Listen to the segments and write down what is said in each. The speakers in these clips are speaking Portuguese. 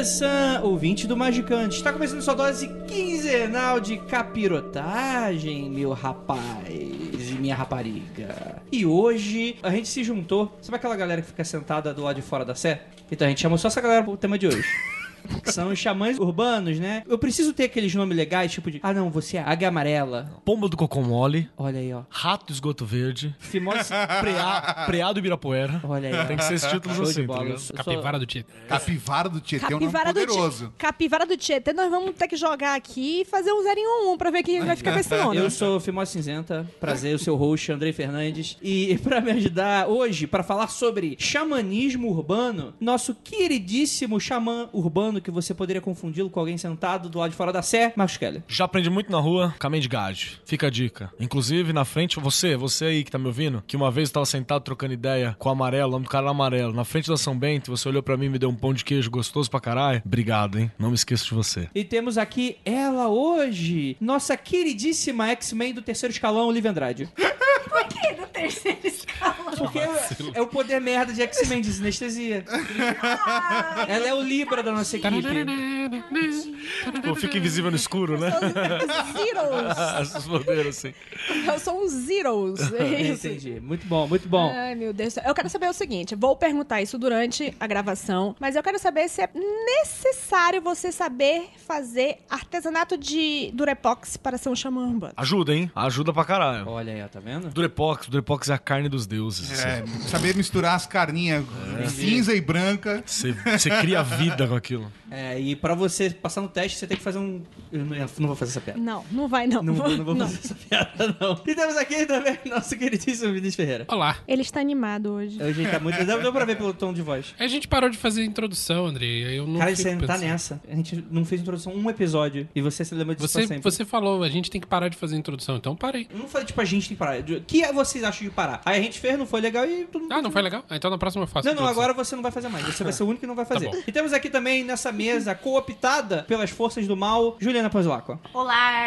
The Sun, ouvinte do Magicante. Está começando sua dose quinzenal de capirotagem, meu rapaz minha rapariga. E hoje a gente se juntou. Sabe aquela galera que fica sentada do lado de fora da sé? Então a gente chamou só essa galera pro tema de hoje. Que são os xamãs urbanos, né? Eu preciso ter aqueles nomes legais, tipo de. Ah, não, você é águia amarela. Pomba do Cocô Mole, Olha aí, ó. Rato do Esgoto Verde, Fimose. preá, Preá do Ibirapuera. Olha aí. ó. Tem que ser esses títulos Show de assim, tá ligado? Sou- Capivara do Tietê. Capivara do Tietê é um nome Capivara do, poderoso. Tietê, Capivara do Tietê, nós vamos ter que jogar aqui e fazer um 0 em 1 pra ver quem vai ficar com esse nome. Eu sou Fimose Cinzenta, prazer, o seu host, Andrei Fernandes. E pra me ajudar hoje, pra falar sobre xamanismo urbano, nosso queridíssimo xamã urbano, que você poderia confundi-lo com alguém sentado do lado de fora da Sé, Marcos Keller. Já aprendi muito na rua, caminho de gade. Fica a dica. Inclusive, na frente, você, você aí que tá me ouvindo, que uma vez eu tava sentado trocando ideia com o amarelo, o nome do cara era amarelo, na frente da São Bento, você olhou pra mim e me deu um pão de queijo gostoso pra caralho. Obrigado, hein? Não me esqueço de você. E temos aqui ela hoje, nossa queridíssima X-Men do terceiro escalão, Olivia Andrade. Por que do terceiro escalão? Porque é o poder merda de X-Men de sinestesia. Ela é o Libra da nossa equipe. Pô, fica invisível no escuro, né? Zeros. Poderes, assim. Eu sou um Zeros. É isso. Entendi. Muito bom, muito bom. Ai, meu Deus. do céu. Eu quero saber o seguinte: vou perguntar isso durante a gravação, mas eu quero saber se é necessário você saber fazer artesanato de Durepox para ser um xamã urbano. Ajuda, hein? Ajuda pra caralho. Olha aí, ó, tá vendo? Durepox, Durepox é a carne dos deuses. assim. É, saber misturar as carninhas cinza e branca. Você cria vida com aquilo. É, e pra você passar no teste, você tem que fazer um. Eu não, eu não vou fazer essa piada. Não, não vai não. Não, vou, não vou Não. fazer essa piada, não. E temos aqui também nosso queridíssimo Vinícius Ferreira. Olá. Ele está animado hoje. Hoje ele tá muito. Deu, deu pra ver pelo tom de voz. A gente parou de fazer a introdução, Andrei. aí Eu não Cara, você não tá nessa. A gente não fez introdução um episódio. E você se lembra disso pra Você, sempre. você falou, a gente tem que parar de fazer a introdução, então parei. Eu não falei, tipo, a gente tem que parar. O que vocês acham de parar? Aí a gente fez, não foi legal e mundo. Ah, não foi legal? Então na próxima eu faço. Não, não, agora você não vai fazer mais. Você vai ser o único que não vai fazer. bom. e temos aqui também nessa mesa, cooptada pelas forças do mal, Juliana Panzlaco. Olá.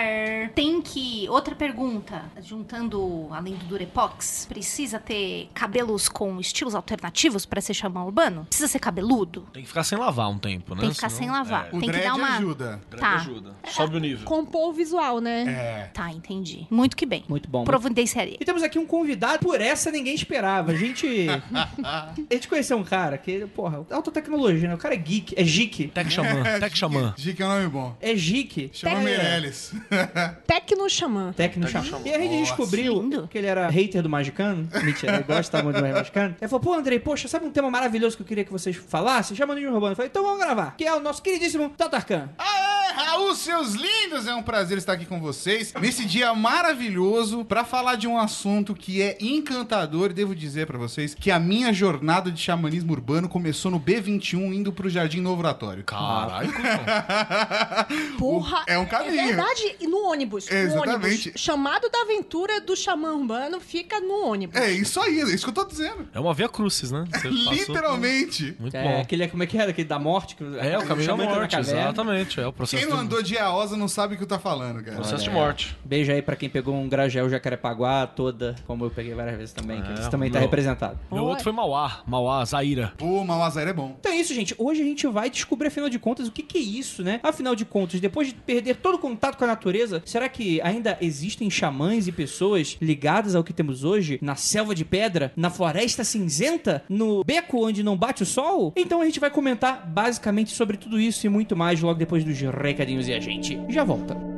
Tem que. Outra pergunta. Juntando além do Durepox, precisa ter cabelos com estilos alternativos pra ser xamã urbano? Precisa ser cabeludo? Tem que ficar sem lavar um tempo, né? Tem que ficar Senão- sem lavar. O Tem que dread dar uma. ajuda. É, Tá. ajuda. Sobe o nível. Compor o visual, né? É. Tá, entendi. Muito que bem. Muito bom. Providenciaria. E temos aqui um convidado, por essa ninguém esperava. A gente. a gente conheceu um cara que, porra, alta tecnologia, né? O cara é geek, é geek. Tech Xamã, Tech Xamã. Gic é um nome bom. É geek. Chama Tec- Meirelles. Tecno xamã. Tecno Xamã. E a gente descobriu lindo. que ele era hater do Magicano. Mentira, ele gosta muito do Magicano. Ele falou, pô, Andrei, poxa, sabe um tema maravilhoso que eu queria que vocês falassem? Chama de Urbano. Eu falei, então vamos gravar. Que é o nosso queridíssimo Tatarkan. Aê, Raul, seus lindos! É um prazer estar aqui com vocês nesse dia maravilhoso pra falar de um assunto que é encantador. E devo dizer pra vocês que a minha jornada de xamanismo urbano começou no B21 indo pro Jardim Novo Oratório. Caralho, Porra, É um caminho. É verdade, e no ônibus. No Exatamente. ônibus. Chamado da aventura do xamã urbano fica no ônibus. É isso aí, é isso que eu tô dizendo. É uma via crucis, né? Você passou Literalmente. por- Muito É, bom. aquele, como é que era? Aquele da morte? Que, É, o caminho da morte, exatamente. É o processo Quem não andou de Aosa não sabe o que eu tô falando, cara. Processo de morte. Beijo aí pra quem pegou um Gragel Jacarepaguá toda, como eu peguei várias vezes também, que É, você também tá meu- representado. Meu outro foi Mauá. Mauá, Zaira. Pô, Mauazaira é bom. Então é isso, gente. Hoje a gente vai descobrir, afinal de contas, o que, que é isso, né? Afinal de contas, depois de perder todo o contato com a natureza, será que ainda existem xamãs e pessoas ligadas ao que temos hoje? Na selva de pedra? Na floresta cinzenta? No beco onde não bate o sol? Então a gente vai comentar basicamente sobre tudo isso e muito mais logo depois dos recadinhos e a gente já volta.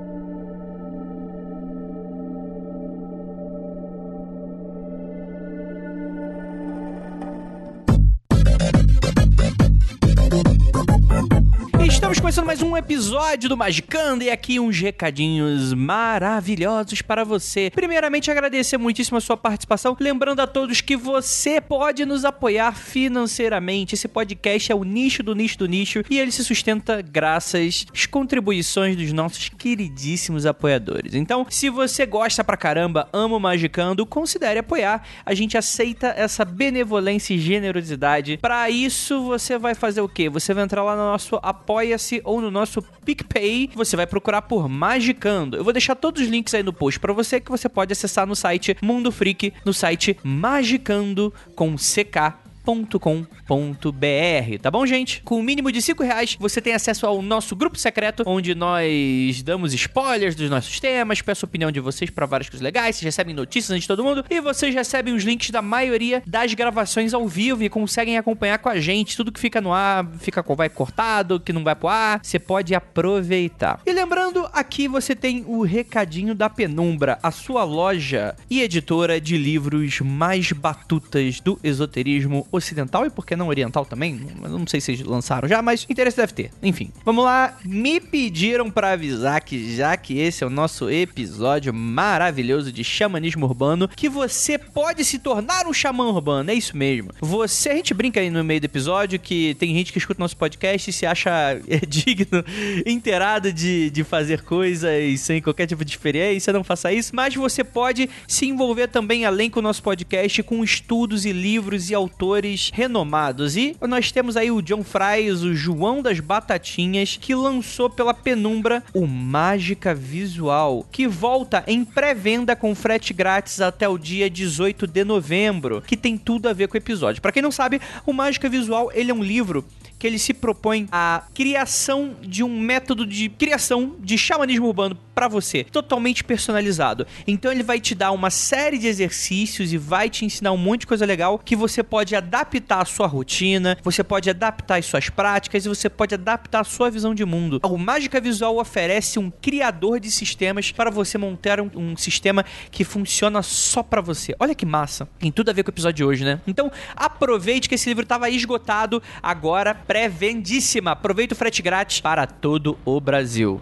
Começando mais um episódio do Magicando e aqui uns recadinhos maravilhosos para você. Primeiramente, agradecer muitíssimo a sua participação. Lembrando a todos que você pode nos apoiar financeiramente. Esse podcast é o nicho do nicho do nicho e ele se sustenta graças às contribuições dos nossos queridíssimos apoiadores. Então, se você gosta pra caramba, ama o Magicando, considere apoiar. A gente aceita essa benevolência e generosidade. Para isso, você vai fazer o quê? Você vai entrar lá no nosso Apoia-se ou no nosso PicPay. Você vai procurar por Magicando. Eu vou deixar todos os links aí no post para você que você pode acessar no site Mundo Freak, no site Magicando com CK com.br, tá bom, gente? Com o mínimo de 5 reais, você tem acesso ao nosso grupo secreto, onde nós damos spoilers dos nossos temas, peço opinião de vocês para várias coisas legais, vocês recebem notícias antes de todo mundo, e vocês recebem os links da maioria das gravações ao vivo e conseguem acompanhar com a gente tudo que fica no ar, fica vai cortado, que não vai pro ar, você pode aproveitar. E lembrando, aqui você tem o recadinho da Penumbra, a sua loja e editora de livros mais batutas do esoterismo ocidental e por que não oriental também? Não sei se eles lançaram já, mas interesse deve ter. Enfim, vamos lá. Me pediram para avisar que já que esse é o nosso episódio maravilhoso de xamanismo urbano, que você pode se tornar um xamã urbano. É isso mesmo. Você, a gente brinca aí no meio do episódio que tem gente que escuta nosso podcast e se acha é, digno, inteirado de, de fazer coisas sem qualquer tipo de experiência, não faça isso, mas você pode se envolver também, além com o nosso podcast, com estudos e livros e autores renomados. E nós temos aí o John Fries, o João das Batatinhas, que lançou pela Penumbra o Mágica Visual, que volta em pré-venda com frete grátis até o dia 18 de novembro, que tem tudo a ver com o episódio. Para quem não sabe, o Mágica Visual, ele é um livro que ele se propõe a criação de um método de criação de xamanismo urbano para você, totalmente personalizado. Então ele vai te dar uma série de exercícios e vai te ensinar um monte de coisa legal que você pode adaptar à sua rotina, você pode adaptar às suas práticas e você pode adaptar à sua visão de mundo. O Mágica Visual oferece um criador de sistemas para você montar um, um sistema que funciona só para você. Olha que massa. Tem tudo a ver com o episódio de hoje, né? Então aproveite que esse livro estava esgotado, agora pré-vendíssima. Aproveita o frete grátis para todo o Brasil.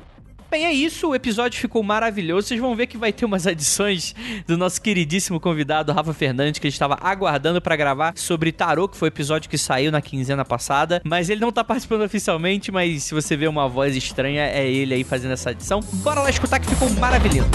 Bem, é isso. O episódio ficou maravilhoso. Vocês vão ver que vai ter umas adições do nosso queridíssimo convidado, Rafa Fernandes, que a gente estava aguardando para gravar sobre tarô, que foi o episódio que saiu na quinzena passada. Mas ele não tá participando oficialmente, mas se você vê uma voz estranha, é ele aí fazendo essa adição. Bora lá escutar que ficou maravilhoso.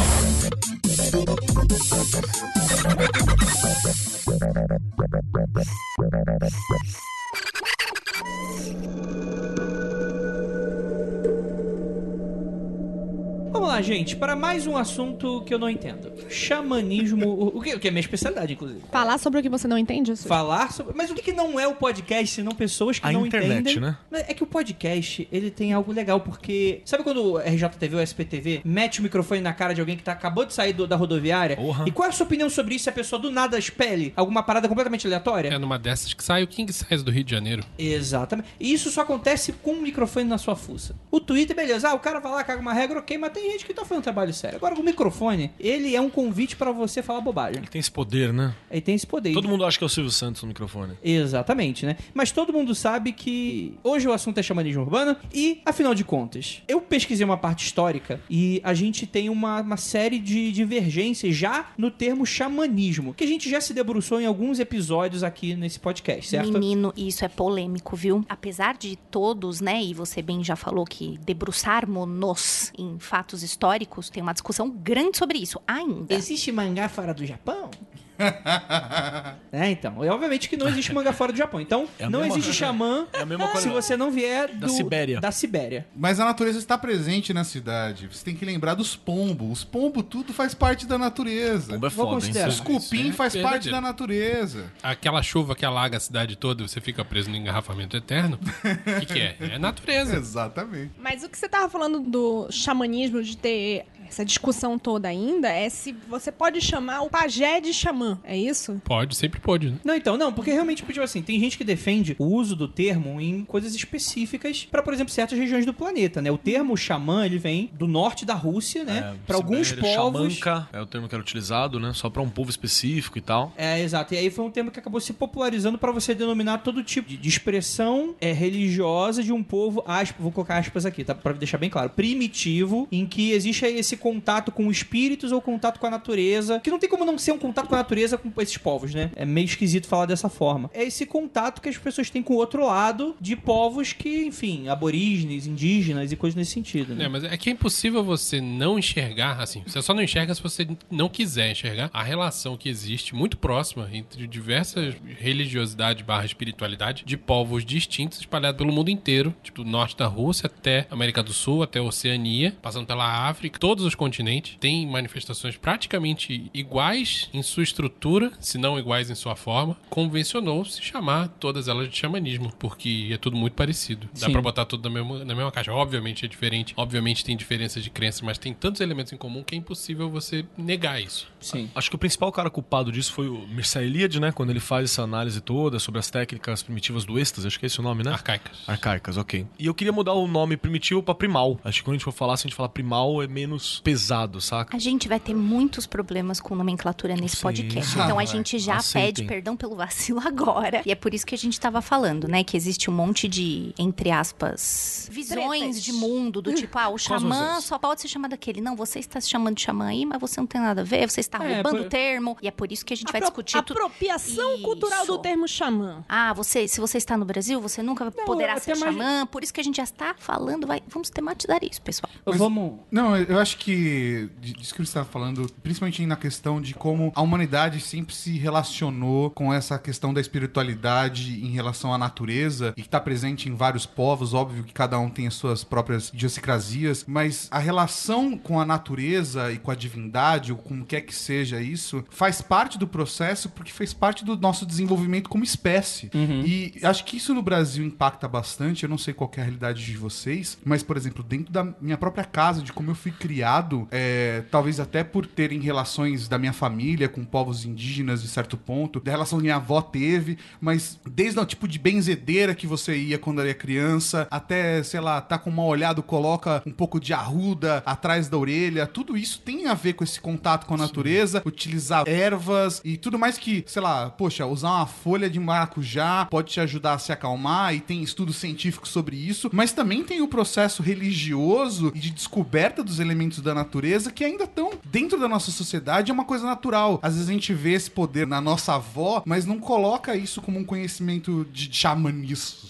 Vamos lá, gente, para mais um assunto que eu não entendo. Xamanismo, o, que, o que é minha especialidade, inclusive. Falar sobre o que você não entende? Isso? Falar sobre. Mas o que, que não é o podcast, senão pessoas que A não internet, entendem? né? É que o podcast, ele tem algo legal, porque. Sabe quando o RJTV ou SPTV mete o microfone na cara de alguém que tá, acabou de sair do- da rodoviária? Porra. E qual é a sua opinião sobre isso se a pessoa do nada espelhe alguma parada completamente aleatória? É numa dessas que sai o King Size do Rio de Janeiro. Exatamente. E isso só acontece com um microfone na sua fuça. O Twitter, beleza. Ah, o cara vai lá, caga uma regra, ok, mas tem gente que tá fazendo trabalho sério. Agora, o microfone, ele é um convite pra você falar bobagem. Ele tem esse poder, né? Ele tem esse poder. Todo mundo acha que é o Silvio Santos no microfone. Exatamente, né? Mas todo mundo sabe que hoje o assunto é xamanismo urbano e, afinal de contas, eu pesquisei uma parte histórica e a gente tem uma, uma série de divergências já no termo xamanismo, que a gente já se debruçou em alguns episódios aqui nesse podcast, certo? Menino, isso é polêmico, viu? Apesar de todos, né, e você bem já falou que debruçarmos-nos em fatos históricos, tem uma discussão grande sobre isso ainda. Existe mangá fora do Japão? é, então. E obviamente que não existe mangá fora do Japão. Então, É não existe xamã É a mesma se você não vier do, Da Sibéria. Da Sibéria. Mas a natureza está presente na cidade. Você tem que lembrar dos pombos. Os pombos, tudo faz parte da natureza. Bomba é Vou foda, hein? considerar. Os cupim é faz parte da natureza. Aquela chuva que alaga a cidade toda e você fica preso no engarrafamento eterno. O que, que é? É natureza. Exatamente. Mas o que você tava falando do xamanismo, de ter essa discussão toda ainda é se você pode chamar o pajé de xamã, é isso? Pode, sempre pode, né? Não, então, não, porque realmente, tipo assim, tem gente que defende o uso do termo em coisas específicas pra, por exemplo, certas regiões do planeta, né? O termo xamã, ele vem do norte da Rússia, né? Pra alguns Sibéria, povos... Xamanca é o termo que era utilizado, né? Só pra um povo específico e tal. É, exato. E aí foi um termo que acabou se popularizando pra você denominar todo tipo de, de expressão é, religiosa de um povo, aspas, vou colocar aspas aqui, tá? Pra deixar bem claro, primitivo, em que existe aí esse contato com espíritos ou contato com a natureza, que não tem como não ser um contato com a natureza com esses povos, né? É meio esquisito falar dessa forma. É esse contato que as pessoas têm com o outro lado de povos que, enfim, aborígenes, indígenas e coisas nesse sentido, né? É, mas é que é impossível você não enxergar, assim, você só não enxerga se você não quiser enxergar a relação que existe muito próxima entre diversas religiosidade barra espiritualidade de povos distintos espalhados pelo mundo inteiro, tipo do norte da Rússia até América do Sul, até Oceania, passando pela África, todos os continentes, tem manifestações praticamente iguais em sua estrutura, se não iguais em sua forma, convencionou-se chamar todas elas de xamanismo, porque é tudo muito parecido. Dá pra botar tudo na mesma, na mesma caixa. Obviamente é diferente, obviamente tem diferenças de crenças, mas tem tantos elementos em comum que é impossível você negar isso. Sim. Acho que o principal cara culpado disso foi o Mircea Eliade, né? Quando ele faz essa análise toda sobre as técnicas primitivas do êxtase, acho que é esse o nome, né? Arcaicas. Arcaicas, ok. E eu queria mudar o nome primitivo pra primal. Acho que quando a gente for falar, se a gente falar primal, é menos pesado, saca? A gente vai ter muitos problemas com nomenclatura nesse Sim. podcast. Ah, então a gente já Aceitem. pede perdão pelo vacilo agora. E é por isso que a gente tava falando, né? Que existe um monte de, entre aspas, visões Tretas. de mundo, do tipo, ah, o xamã só pode ser chamado daquele. Não, você está se chamando de xamã aí, mas você não tem nada a ver, você está É, roubando por- o termo. E é por isso que a gente vai discutir tudo. Apropriação Isso. cultural do termo xamã. Ah, você, se você está no Brasil, você nunca poderá até ser mais- xamã. Por isso que a gente já está falando, vai, vamos tematizar isso, pessoal. Vamos... Não, eu acho que de- disso que você estava falando, principalmente na questão de como a humanidade sempre se relacionou com essa questão da espiritualidade em relação à natureza e que está presente em vários povos, óbvio que cada um tem as suas próprias idiosincrasias, mas a relação com a natureza e com a divindade, ou com o que é que seja isso, faz parte do processo porque fez parte do nosso desenvolvimento como espécie. E acho que isso no Brasil impacta bastante, eu não sei qual que é a realidade de vocês, mas, por exemplo, dentro da minha própria casa, de como eu fui criado, é, talvez até por terem relações da minha família com povos indígenas de certo ponto, da relação que minha avó teve, mas desde o tipo de benzedeira que você ia quando era criança, até, sei lá, tá com mal olhado, coloca um pouco de arruda atrás da orelha, tudo isso tem a ver com esse contato com a natureza, utilizar ervas e tudo mais que, sei lá, poxa, usar uma folha de maracujá pode te ajudar a se acalmar e tem estudos científicos sobre isso, mas também tem o processo religioso e de descoberta dos elementos da natureza que ainda estão dentro da nossa sociedade, é uma coisa natural. Às vezes a gente vê esse poder na nossa avó, mas não coloca isso como um conhecimento de xamanismo.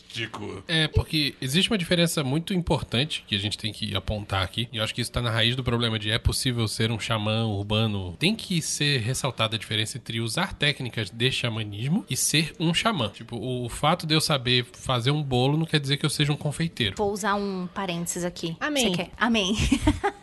É, porque existe uma diferença muito importante que a gente tem que apontar aqui, e eu acho que isso tá na raiz do problema de é possível ser um xamã urbano. Tem que ser ressaltada a diferença entre usar técnicas de xamanismo e ser um xamã. Tipo, o fato de eu saber fazer um bolo não quer dizer que eu seja um confeiteiro. Vou usar um parênteses aqui. Amém. Você quer? Amém.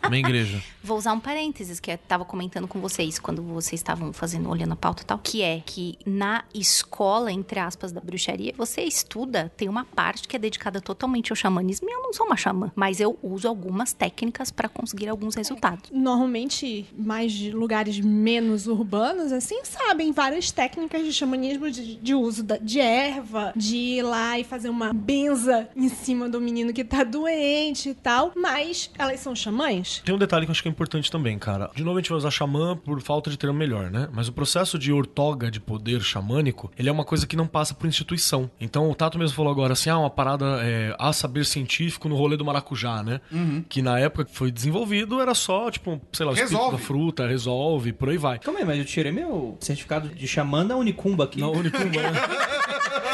Minha igreja. Vou usar um parênteses que eu tava comentando com vocês quando vocês estavam fazendo, olhando a pauta e tal, que é que na escola, entre aspas, da bruxaria, você estuda, tem uma parte que é dedicada totalmente ao xamanismo e eu não sou uma xamã, mas eu uso algumas técnicas pra conseguir alguns resultados. Normalmente, mais de lugares menos urbanos, assim, sabem várias técnicas de xamanismo de, de uso da- de erva, de ir lá e fazer uma benza em cima do menino que tá doente e tal. Mas elas são xamãs? Tem um detalhe que eu acho que é importante também, cara. De novo, a gente vai usar xamã por falta de termo melhor, né? Mas o processo de ortoga de poder xamânico, ele é uma coisa que não passa por instituição. Então, o Tato mesmo falou agora assim, ah, uma parada é, a saber científico no rolê do maracujá, né? Que na época que foi desenvolvido era só, tipo, sei lá, o espírito Resolve. da fruta, resolve, por aí vai. Calma aí, mas eu tirei meu certificado de xamã da Unicumba aqui. Não, Unicumba, né?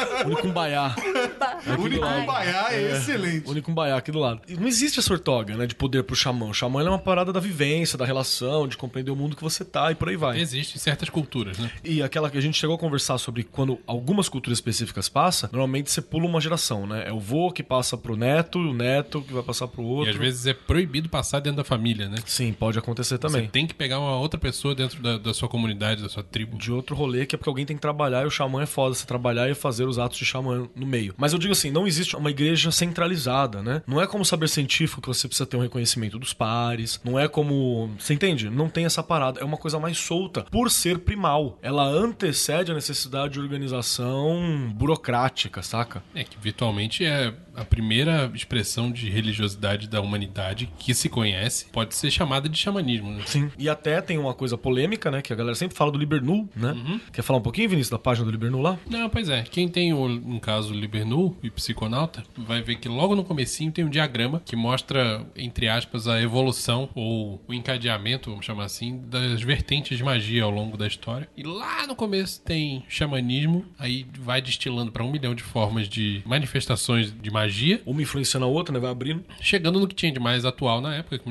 Unicumbaiá. Do lado. Unicubaiá é excelente. Unicumbaiá aqui do lado. E não existe essa ortoga, né, de poder pro xamã. O xamã é uma parada da vivência, da relação, de compreender o mundo que você tá e por aí vai. Existe em certas culturas, né? E aquela que a gente chegou a conversar sobre quando algumas culturas específicas passam, normalmente você pula uma geração, né? É o vô que passa pro neto, o neto que vai passar pro outro. E às vezes é proibido passar dentro da família, né? Sim, pode acontecer Você também. tem que pegar uma outra pessoa dentro da, da sua comunidade, da sua tribo. De outro rolê que é porque alguém tem que trabalhar e o xamã é foda você trabalhar e fazer os os atos de xamã no meio. Mas eu digo assim, não existe uma igreja centralizada, né? Não é como saber científico que você precisa ter um reconhecimento dos pares, não é como, você entende? Não tem essa parada, é uma coisa mais solta por ser primal. Ela antecede a necessidade de organização burocrática, saca? É que virtualmente é a primeira expressão de religiosidade da humanidade que se conhece, pode ser chamada de xamanismo. Né? Sim. E até tem uma coisa polêmica, né? Que a galera sempre fala do Libernu, né? Quer falar um pouquinho, Vinícius, da página do Libernu lá? Não, pois é. Quem tem, o, no caso, Libernu e psiconauta, vai ver que logo no comecinho tem um diagrama que mostra, entre aspas, a evolução ou o encadeamento, vamos chamar assim, das vertentes de magia ao longo da história. E lá no começo tem xamanismo, aí vai destilando para um milhão de formas de manifestações de magia, Uma influenciando a outra, né? Vai abrindo. chegando no que tinha de mais atual na época, que é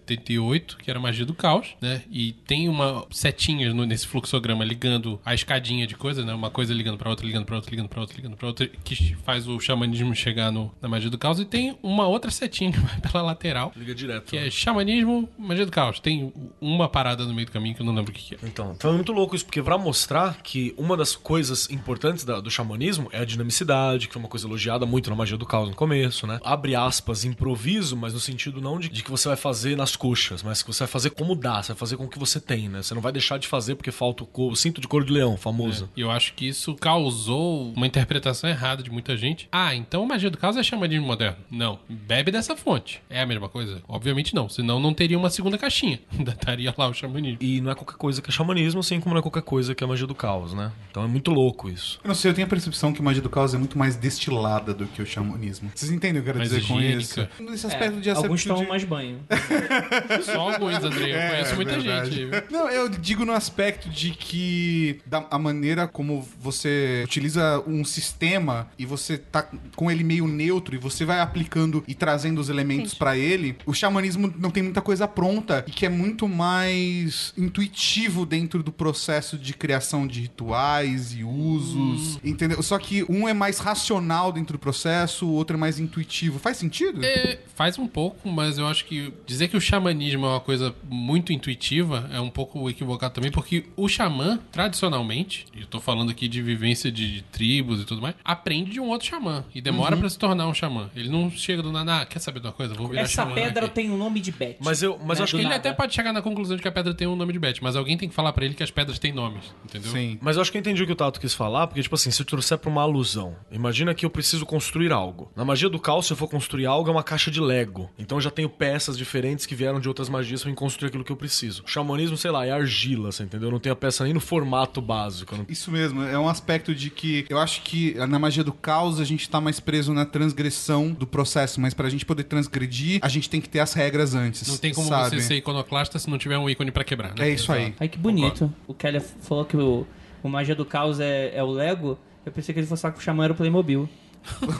1978, que era a magia do caos, né? E tem uma setinha no- nesse fluxograma ligando a escadinha de coisas, né? Uma coisa ligando pra outra, ligando pra outra, ligando pra outra, ligando pra outra, que faz o xamanismo chegar no, na magia do caos. E tem uma outra setinha que vai pela lateral, Liga direto. que é xamanismo, magia do caos. Tem uma parada no meio do caminho que eu não lembro o que, é. Então, então é muito louco isso, porque pra mostrar que uma das coisas importantes da- do xamanismo é a dinamicidade, que foi uma coisa elogiada muito na magia do caos no começo, né? Abre aspas, improviso, mas no sentido não de, de que você vai fazer nas coxas, mas que você vai fazer como dá, você vai fazer com o que você tem, né? Você não vai deixar de fazer porque falta o, co- o cinto de couro de leão, famoso. E eu acho que isso causou uma interpretação errada de muita gente. Ah, então magia do caos é xamanismo moderno. Não. Bebe dessa fonte. É a mesma coisa? Obviamente não. Senão não teria uma segunda caixinha. Ainda estaria lá o xamanismo. E não é qualquer coisa que é xamanismo, assim como não é qualquer coisa que é magia do caos, né? Então é muito louco isso. Eu não sei, eu tenho a percepção que magia do caos é muito mais destilada do que o xamanismo. Vocês entendem o que eu quero Mais dizer com higiênica. isso? Nesse aspecto de Alguns tomam mais banho. Só alguns, André. Eu É, conheço muita verdade. gente. Não, eu digo no aspecto de que da, a maneira como você utiliza um sistema e você tá com ele meio neutro e você vai aplicando e trazendo os elementos pra ele, o xamanismo não tem muita coisa pronta e que é muito mais intuitivo dentro do processo de criação de rituais e usos, entendeu? Só que um é mais racional dentro do processo, o outro é mais intuitivo. Faz sentido? É, faz um pouco, mas eu acho que dizer que o xamanismo é uma coisa muito intuitiva é um pouco equivocado também, porque o xamã, tradicionalmente, e eu tô falando aqui de vivência de, tribos e tudo mais, aprende de um outro xamã e demora pra se tornar um xamã. Ele não chega do nada, ah, quer saber de uma coisa? Vou virar Essa xamã pedra aqui." tem o nome de Beth. Mas eu, mas Né, eu acho que Ele nada. até pode chegar na conclusão de que a pedra tem um nome de Beth, mas alguém tem que falar pra ele que as pedras têm nomes, entendeu? Sim. Mas eu acho que eu entendi o que o Tato quis falar, porque, tipo assim, se eu trouxer pra uma alusão, imagina que eu preciso construir algo. Na magia do caos, se eu for construir algo, é uma caixa de Lego. Então eu já tenho peças diferentes que vieram de outras magias pra me construir aquilo que eu preciso. O xamanismo, sei lá, é argila, você entendeu? Eu não tenho a peça nem no formato básico. não- Isso mesmo, é um aspecto de que eu acho que na magia do caos a gente tá mais preso na transgressão do processo, mas pra gente poder transgredir, a gente tem que ter as regras antes. Não tem como sabe? você ser iconoclasta se não tiver um ícone pra quebrar, né? É isso aí. Ai, que bonito. O Kelly falou que o, o Magia do Caos é, é o Lego. Eu pensei que ele fosse falar que o Xamã era o Playmobil.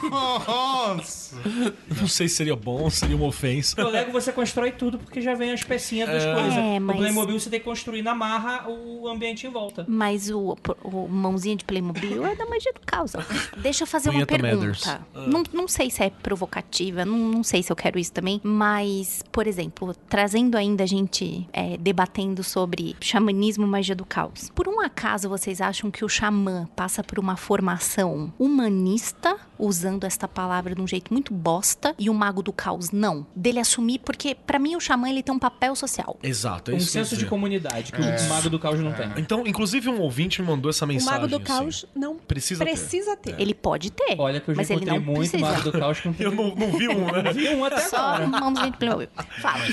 Nossa! Não sei se seria bom ou seria uma ofensa. O Lego você constrói tudo porque já vem as pecinhas das coisas. É, mas- O Playmobil você tem que construir na marra o ambiente em volta. Mas o, o mãozinha de Playmobil é da magia do caos. Deixa eu fazer uma Punheta pergunta. Matters. Não, não sei se é provocativa, não, não sei se eu quero isso também, mas, por exemplo, trazendo ainda a gente é, debatendo sobre xamanismo e magia do caos. Por um acaso vocês acham que o xamã passa por uma formação humanista, usando esta palavra de um jeito muito bosta, e o mago do caos não? Dele assumir, porque pra mim o xamã ele tem um papel social. Exato, é Um senso de comunidade que o Mago do Caos não tem. Então, inclusive, um ouvinte me mandou essa O mensagem. Mago do assim. Caos não Precisa precisa, ter. ter. Ele pode ter, Olha que eu já mas ele não muito precisa. Mago do Caos que não tem. Eu não, não vi um, né? vi um até Só agora. de Playmobil. Fala.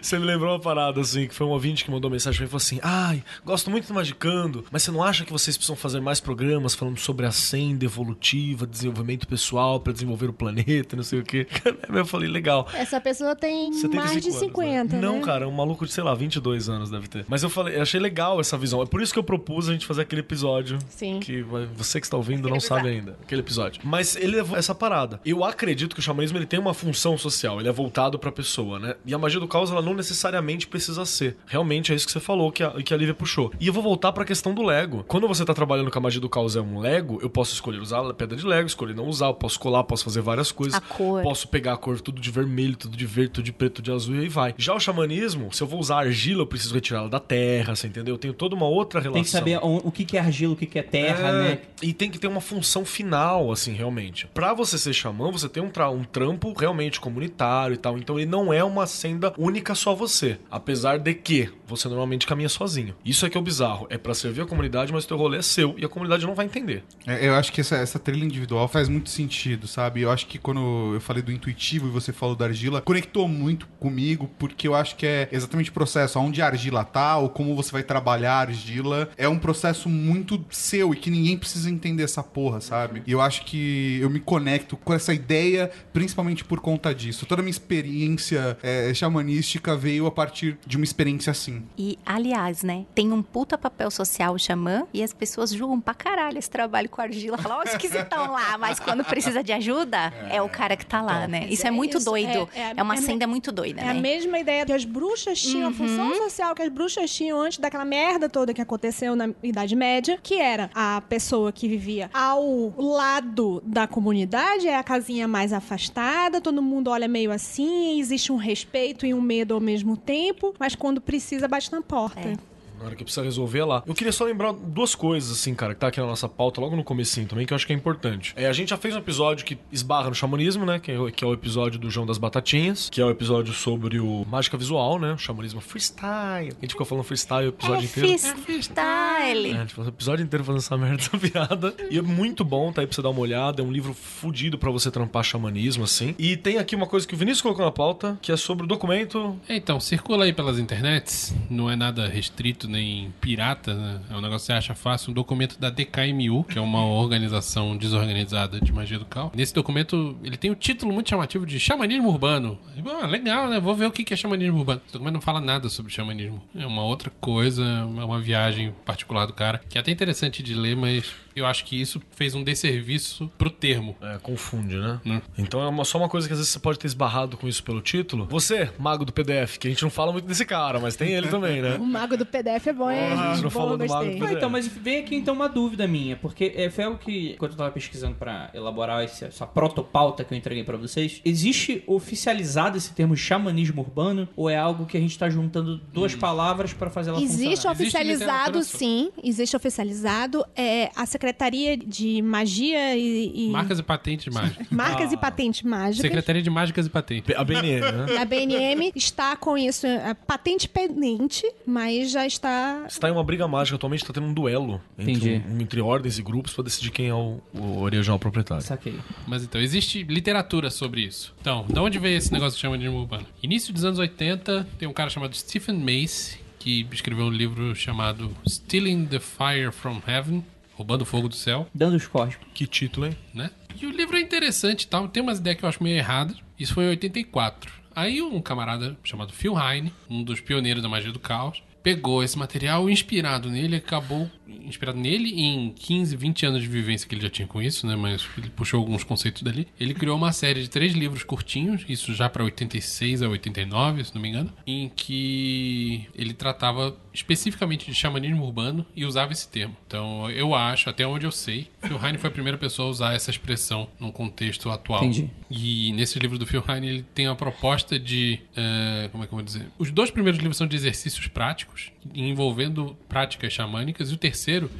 Você me lembrou uma parada, assim, que foi um ouvinte que mandou mensagem pra mim e falou assim: Ai, gosto muito do Magicando, mas você não acha que vocês precisam fazer mais programas falando sobre a senda evolutiva, desenvolvimento pessoal pra desenvolver o planeta, não sei o quê? Eu falei, legal. Essa pessoa tem 75 mais de anos, 50, né? né? Não, cara, um maluco de, sei lá, 22 anos deve ter. Mas eu falei, eu achei legal essa visão. É por isso que eu propus a gente fazer aquele episódio. Sim. Que você que está ouvindo não sabe ainda. Aquele episódio. Mas ele levou essa parada. Eu acredito que o xamanismo ele tem uma função social. Ele é voltado pra pessoa, né? E a magia do caos, ela não necessariamente precisa ser. Realmente é isso que você falou, que a, que a Lívia puxou. E eu vou voltar pra questão do Lego. Quando você tá trabalhando com a magia do caos é um Lego, eu posso escolher usar a pedra de Lego, escolher não usar, eu posso colar, posso fazer várias coisas. A cor. Posso pegar a cor tudo de vermelho, tudo de verde, tudo de preto, tudo de azul e aí vai. Já o xamanismo, se eu vou usar argila, eu preciso retirá-la da terra, você entendeu? Eu tenho toda uma outra relação. Tem que saber o, que que é argila, o que que é terra, É, né? E tem que ter uma função final, assim, realmente. Pra você ser xamã, você tem um, tra- um trampo realmente comunitário e tal. Então ele não é uma senda única só você. Apesar de que você normalmente caminha sozinho. Isso é que é o bizarro. É pra servir a comunidade, mas o teu rolê é seu e a comunidade não vai entender. É, eu acho que essa, essa trilha individual faz muito sentido, sabe? Eu acho que quando eu falei do intuitivo e você falou da argila, conectou muito comigo, porque eu acho que é exatamente o processo. Onde a argila tá, ou como você vai trabalhar a argila, é um processo muito seu e que ninguém precisa entender essa porra, sabe? E eu acho que eu me conecto com essa ideia, principalmente por conta disso. Toda a minha experiência é, xamanística veio a partir de uma experiência assim. E, aliás, né, tem um puta papel social xamã e as pessoas julgam pra caralho esse trabalho com argila. Falam, ó, esquisitão lá, mas quando precisa de ajuda, é, o cara que tá lá, né? Isso é, é muito isso, doido. é- É, é- uma é- senda muito doida, É né? a mesma ideia que as bruxas tinham, a Uhum. função social que as bruxas tinham antes daquela merda toda que aconteceu na Idade Média, que era a pessoa que vivia ao lado da comunidade, é a casinha mais afastada, todo mundo olha meio assim, existe um respeito e um medo ao mesmo tempo, mas quando precisa, bate na porta. É. Na hora que precisa resolver é lá. Eu queria só lembrar duas coisas, assim, cara, que tá aqui na nossa pauta logo no comecinho também, que eu acho que é importante. É, a gente já fez um episódio que esbarra no xamanismo, né? Que é, o- que é o episódio do João das Batatinhas, que é o episódio sobre o mágica visual, né? O xamanismo freestyle. A gente ficou falando freestyle o episódio É inteiro. freestyle. É, a gente passou o episódio inteiro fazendo essa merda, essa piada. E é muito bom, tá aí pra você dar uma olhada. É um livro fudido pra você trampar xamanismo, assim. E tem aqui uma coisa que o Vinícius colocou na pauta, que é sobre o documento. É, então, circula aí pelas internets, não é nada restrito nem pirata, né? É um negócio que você acha fácil, um documento da DKMU, que é uma organização desorganizada de magia do caos. Nesse documento, ele tem o título muito chamativo de Xamanismo Urbano. Ah, legal, né? Vou ver o que é xamanismo urbano. Esse documento não fala nada sobre xamanismo. É uma outra coisa, é uma viagem particular do cara, que é até interessante de ler, mas eu acho que isso fez um desserviço pro termo. É, confunde, né? Hum. Então é uma- só uma coisa que às vezes você pode ter esbarrado com isso pelo título. Você, mago do PDF, que a gente não fala muito desse cara, mas tem ele também, né? O mago do PDF é bom, hein? a gente não falou do mago do Ah, então, mas vem aqui então uma dúvida minha, porque é, foi algo que, quando eu tava pesquisando pra elaborar esse- essa protopauta que eu entreguei pra vocês, existe oficializado esse termo xamanismo urbano ou é algo que a gente tá juntando duas palavras pra fazer ela Existe funcionar? oficializado, literatura sobre- sim. Existe oficializado. É a Secretaria de Magia e. e- Marcas e patentes mágicas. Marcas e Patentes Mágicas. Secretaria de Mágicas e Patentes. A BNM, né? A BNM está com isso, é, patente pendente, mas já está. Está em uma briga mágica, atualmente tá tendo um duelo entre, um- entre ordens e grupos pra decidir quem é o, o original proprietário. Saquei. Mas então, existe literatura sobre isso. Então, de onde veio esse negócio de xamanismo urbano? Início dos anos 80, tem um cara chamado Stephen Mace, que escreveu um livro chamado Stealing the Fire from Heaven, Roubando o Fogo do Céu, Dando os cósmicos. Que título, hein? né? E o livro é interessante e tal, tem umas ideias que eu acho meio erradas. Isso foi em 84. Aí um camarada chamado Phil Heine, um dos pioneiros da magia do caos, pegou esse material inspirado nele, acabou inspirado nele em 15, 20 anos de vivência que ele já tinha com isso, né? Mas ele puxou alguns conceitos dali. Ele criou uma série de três livros curtinhos, isso já para 86 a 89, se não me engano, em que ele tratava especificamente de xamanismo urbano e usava esse termo. Então, eu acho, até onde eu sei, Phil Heine foi a primeira pessoa a usar essa expressão num contexto atual. Entendi. E nesse livro do Phil Heine, ele tem a proposta de. eh, como é que eu vou dizer? Os dois primeiros livros são de exercícios práticos, envolvendo práticas xamânicas, e o terceiro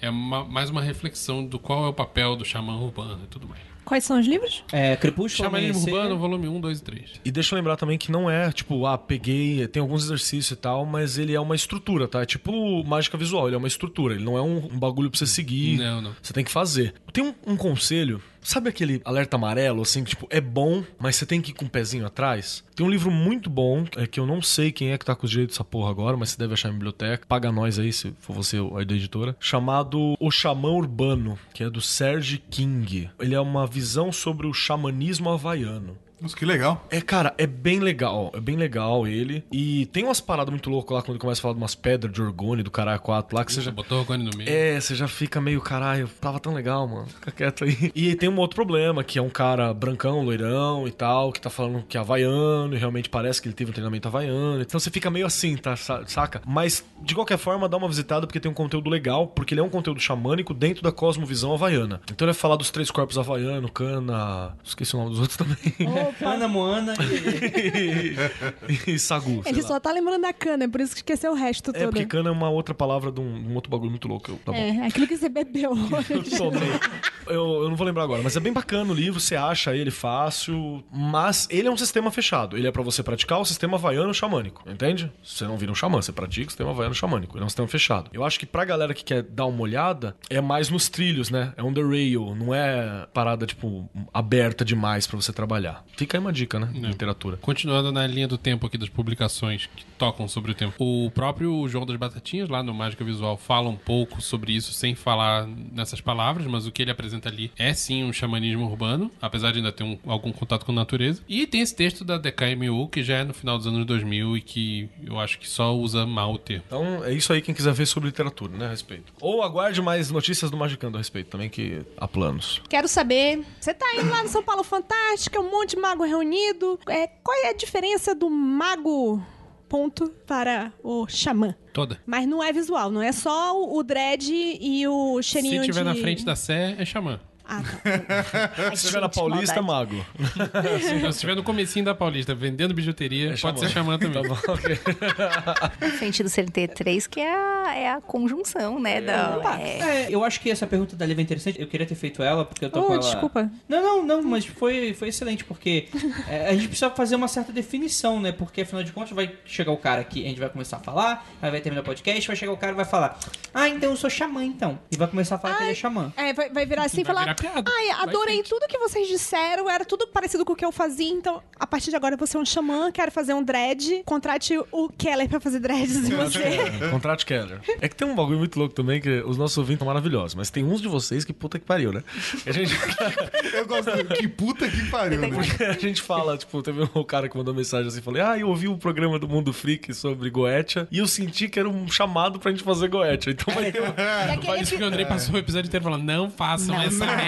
é uma- mais uma reflexão do qual é o papel do xamã urbano e tudo mais. Quais são os livros? É, Crepúsculo, Xamanismo Amanhecer- Urbano, volume 1, 2 e 3. E deixa eu lembrar também que não é, tipo, ah, peguei, tem alguns exercícios e tal, mas ele é uma estrutura, tá? É tipo mágica visual, ele é uma estrutura, ele não é um, um bagulho pra você seguir. Não, não. Você tem que fazer. Tem um, um conselho, sabe aquele alerta amarelo, assim, que, tipo, é bom, mas você tem que ir com o pezinho atrás? Tem um livro muito bom, é que eu não sei quem é que tá com os direitos dessa porra agora, mas você deve achar na biblioteca. Paga nós aí, se for você da editora. Chamado O Xamã Urbano, que é do Serge King. Ele é uma visão sobre o xamanismo havaiano. Mas que legal. É, cara, é bem legal. É bem legal ele. E tem umas paradas muito loucas lá quando ele começa a falar de umas pedras de orgônio do caralho 4 lá que você Você já. botou o Rogone no meio. É, você já fica meio, caralho, tava tão legal, mano. Fica quieto aí. E tem um outro problema, que é um cara brancão, loirão e tal, que tá falando que é havaiano, e realmente parece que ele teve um treinamento havaiano. Então você fica meio assim, tá? sa- Saca? Mas, de qualquer forma, dá uma visitada porque tem um conteúdo legal, porque ele é um conteúdo xamânico dentro da cosmovisão havaiana. Então ele vai falar dos três corpos havaiano, cana. Esqueci o nome dos outros também. Ana Moana e... e sagu. Ele lá. só tá lembrando da cana, é por isso que esqueceu o resto É, todo. porque cana é uma outra palavra de um, um outro bagulho muito louco. Tá bom. É, aquilo que você bebeu Eu. Eu, eu não vou lembrar agora, mas é bem bacana o livro, você acha ele fácil, mas ele é um sistema fechado. Ele é pra você praticar o sistema havaiano xamânico, entende? Você não vira um xamã, você pratica o sistema havaiano xamânico. Ele é um sistema fechado. Eu acho que pra galera que quer dar uma olhada, é mais nos trilhos, né? É on the rail, não é parada, tipo, aberta demais pra você trabalhar. Fica aí uma dica, né? De literatura. Continuando na linha do tempo aqui das publicações que tocam sobre o tempo. O próprio João das Batatinhas, lá no Mágica Visual, fala um pouco sobre isso sem falar nessas palavras, mas o que ele apresenta ali é sim um xamanismo urbano, apesar de ainda ter um- algum contato com a natureza. E tem esse texto da DKMU, que já é no final dos anos 2000 e que eu acho que só usa mal o termo. Então é isso aí quem quiser ver sobre literatura, né? A respeito. Ou aguarde mais notícias do Magicando a respeito também, que há planos. Quero saber. Você tá indo lá no São Paulo Fantástica, um monte de mago reunido. É, qual é a diferença do mago ponto para o xamã? Toda. Mas não é visual, não é só o, o dread e o cheirinho Se tiver de... na frente da Sé, é xamã. Ah, tá. Se estiver na Paulista, é mago. Se estiver no comecinho da Paulista vendendo bijuteria, pode ser xamã também. Tá bom, ok. Na frente do CLT3, que é a, é a conjunção, né? da, é, É, eu acho que essa pergunta da Liv é interessante. Eu queria ter feito ela, porque eu tô Oh, com ela... desculpa. Não, não, não, mas foi, foi excelente, porque é, a gente precisa fazer uma certa definição, né? Porque afinal de contas vai chegar o cara aqui, a gente vai começar a falar, aí vai terminar o podcast, vai chegar o cara e vai falar: Ah, então eu sou xamã, então. E vai começar a falar que ele é xamã. É, vai, vai virar assim e falar. Piada. Ai, adorei frente." tudo que vocês disseram, era tudo parecido com o que eu fazia, então a partir de agora vou ser um xamã, quero fazer um dread. Contrate o Keller pra fazer dreads em você. É, Contrate Keller. É que tem um bagulho muito louco também, que os nossos ouvintes são maravilhosos, mas tem uns de vocês que puta que pariu, né? A gente, Eu gosto. que puta que pariu, né? a gente fala, tipo, teve um cara que mandou mensagem assim, falei, ah, eu ouvi o programa do Mundo Freak sobre Goetia e eu senti que era um chamado pra gente fazer Goetia. Então vai ter, Por isso que o Andrei passou o episódio inteiro falando, não façam essa merda.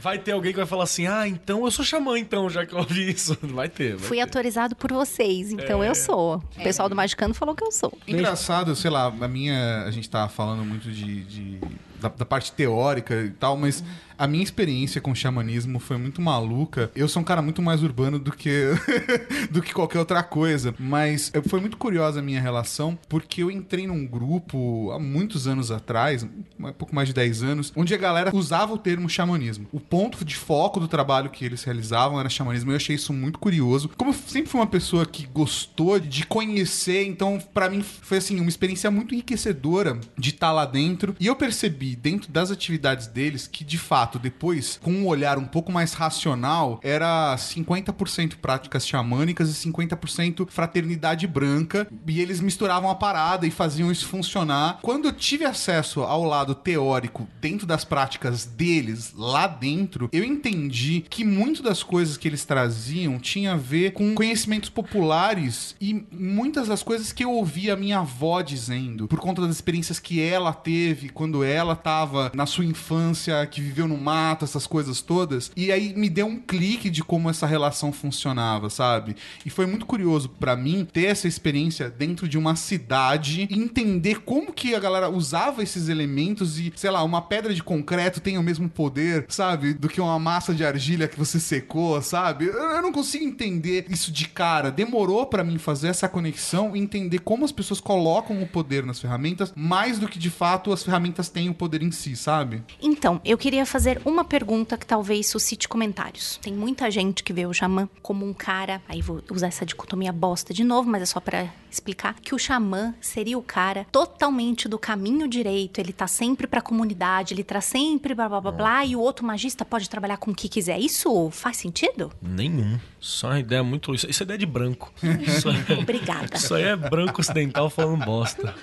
Vai ter alguém que vai falar assim, ah, então eu sou xamã, então, já que eu ouvi isso. Vai ter. Vai Fui ter. autorizado por vocês, então eu sou. O pessoal do Magicano falou que eu sou. Engraçado, sei lá, a minha. A gente tá falando muito de. de- da, da parte teórica e tal, mas a minha experiência com xamanismo foi muito maluca. Eu sou um cara muito mais urbano do que do que qualquer outra coisa. Mas eh, foi muito curiosa a minha relação, porque eu entrei num grupo há muitos anos atrás, um pouco mais de 10 anos, onde a galera usava o termo xamanismo. O ponto de foco do trabalho que eles realizavam era xamanismo. Eu achei isso muito curioso. Como eu sempre fui uma pessoa que gostou de conhecer, então pra mim foi assim uma experiência muito enriquecedora de estar lá dentro. E eu percebi dentro das atividades deles que de fato depois, com um olhar um pouco mais racional, era 50% práticas xamânicas e 50% fraternidade branca. E eles misturavam a parada e faziam isso funcionar. Quando eu tive acesso ao lado teórico dentro das práticas deles, lá dentro, eu entendi que muito das coisas que eles traziam tinha a ver com conhecimentos populares e muitas das coisas que eu ouvi a minha avó dizendo, por conta das experiências que ela teve quando ela tava na sua infância, que viveu no mato, essas coisas todas. E aí me deu um clique de como essa relação funcionava, sabe? E foi muito curioso pra mim ter essa experiência dentro de uma cidade e entender como que a galera usava esses elementos e, sei lá, uma pedra de concreto tem o mesmo poder, sabe? Do que uma massa de argila que você secou, sabe? Eu não consigo entender isso de cara. Demorou pra mim fazer essa conexão e entender como as pessoas colocam o poder nas ferramentas, mais do que de fato as ferramentas têm o poder em si, sabe? Então, eu queria fazer uma pergunta que talvez suscite comentários. Tem muita gente que vê o xamã como um cara, aí vou usar essa dicotomia bosta de novo, mas é só pra explicar que o xamã seria o cara totalmente do caminho direito, ele tá sempre pra comunidade, ele tá sempre blá blá blá blá, e o outro magista pode trabalhar com o que quiser. Isso faz sentido? Nenhum. Só uma ideia muito. Isso, isso é ideia de branco. Isso, é- Obrigada. isso aí é branco ocidental falando bosta.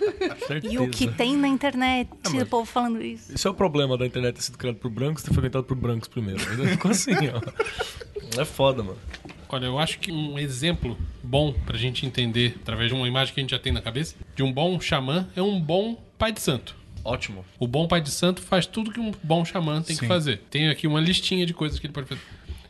Certeza. E o que tem na internet, mas- o povo falando isso. Esse é o problema da internet ter sido criado por brancos ter foi inventado por brancos primeiro. Mas Ficou assim, ó. É foda, mano. Olha, eu acho que um exemplo bom pra gente entender, através de uma imagem que a gente já tem na cabeça, de um bom xamã é um bom pai de santo. Ótimo. O bom pai de santo faz tudo que um bom xamã tem Sim. que fazer. Tem aqui uma listinha de coisas que ele pode fazer.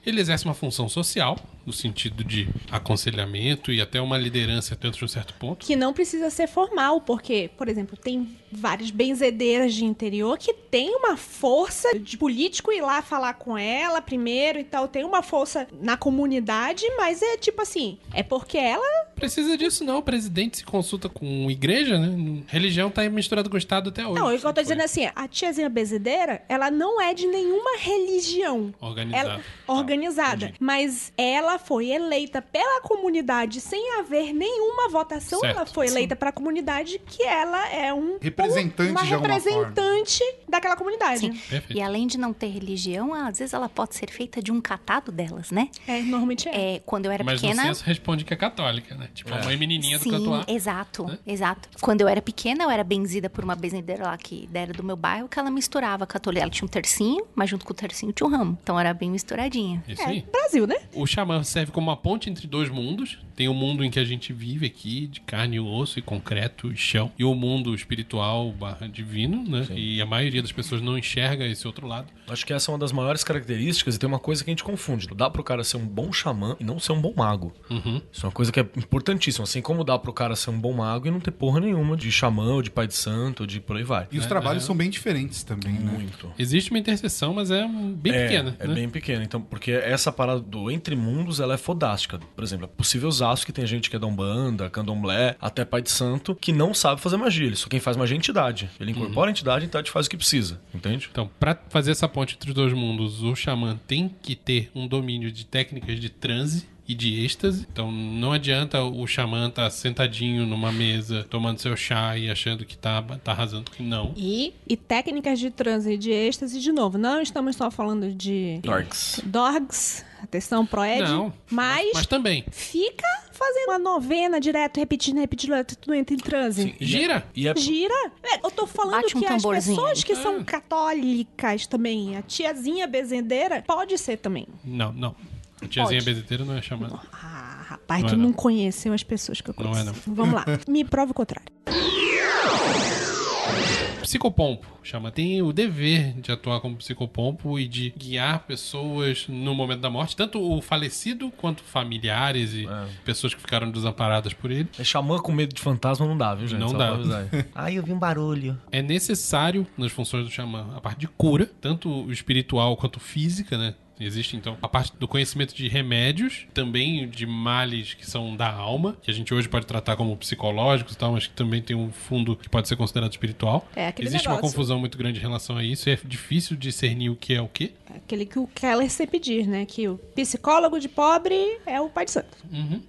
Ele exerce uma função social, no sentido de aconselhamento e até uma liderança de um certo ponto. Que não precisa ser formal, porque, por exemplo, tem várias benzedeiras de interior que tem uma força de político ir lá falar com ela primeiro e tal. Tem uma força na comunidade, mas é tipo assim, é porque ela Precisa disso não, o presidente se consulta com igreja, né? Religião tá misturada com o Estado até hoje. Não, o que eu tô dizendo assim, a tiazinha benzedeira, ela não é de nenhuma religião. Organizada. Ela, organizada. Mas ela foi eleita pela comunidade sem haver nenhuma votação. Certo. Ela foi eleita pra comunidade que ela é um Representante uma de alguma representante daquela comunidade. Sim. Perfeito. E além de não ter religião, às vezes ela pode ser feita de um catado delas, né? É, normalmente é. É, quando eu era Mas pequena. censo responde que é católica, né? Tipo, a mãe menininha do Sim, canto A. exato, né? exato. Quando eu era pequena, eu era benzida por uma benzedeira lá que era do meu bairro, que ela misturava católica. Ela tinha um tercinho, mas junto com o tercinho tinha um ramo. Então era bem misturadinha. Isso É, aí. Brasil, né? O xamã serve como uma ponte entre dois mundos. Tem o mundo em que a gente vive aqui, de carne e osso, e concreto e chão. E o mundo espiritual barra divino, né? E a maioria das pessoas não enxerga esse outro lado. Acho que essa é uma das maiores características e tem uma coisa que a gente confunde. Dá pro cara ser um bom xamã e não ser um bom mago. Uhum. Isso é uma coisa que é importantíssima. Assim como dá pro cara ser um bom mago e não ter porra nenhuma de xamã ou de pai de santo ou de por aí vai. E os É, trabalhos é. são bem diferentes também, né? Muito. Existe uma interseção, mas é bem é, pequena. É né? bem pequena. Então, porque essa parada do entre mundos, ela é fodástica. Por exemplo, é possível usar que tem gente que é da Umbanda, Candomblé, até pai de santo, que não sabe fazer magia. Ele só quem faz magia é a entidade. Ele incorpora a entidade, a entidade faz o que precisa. Entende? Então, pra fazer essa ponte entre os dois mundos, o xamã tem que ter um domínio de técnicas de transe e de êxtase. Então, não adianta o xamã estar sentadinho numa mesa, tomando seu chá e achando que tá, tá arrasando. Não. E, e técnicas de transe e de êxtase, de novo, não estamos só falando de Dorks. dorgs, atenção, proed, Não. mas, Mas também. fica fazendo uma novena direto, repetindo, repetindo, tudo entra em transe. Gira. E é Gira? É, eu tô falando Bate um que as tamborzinho. pessoas que são Ah. católicas também, a tiazinha bezendeira, pode ser também. Não, não. A tiazinha Pode. bezeteira não é chamada. Ah, rapaz, Não tu é, não. não. conheceu as pessoas que eu Não conheço. é, não. Vamos lá, me prova o contrário. Psicopompo, chama. Tem o dever de atuar como psicopompo e de guiar pessoas no momento da morte, tanto o falecido quanto familiares e É. pessoas que ficaram desamparadas por ele. É xamã com medo de fantasma não dá, viu, gente? Não Só dá. Ai, eu vi um barulho. É necessário nas funções do xamã a parte de cura, tanto espiritual quanto física, né? Existe então a parte do conhecimento de remédios, também de males que são da alma, que a gente hoje pode tratar como psicológicos e tal, mas que também tem um fundo que pode ser considerado espiritual. É aquele Existe uma negócio. confusão muito grande em relação a isso, e é difícil discernir o que é o que. Aquele que o Keller sempre diz, né? Que o psicólogo de pobre é o pai de santo.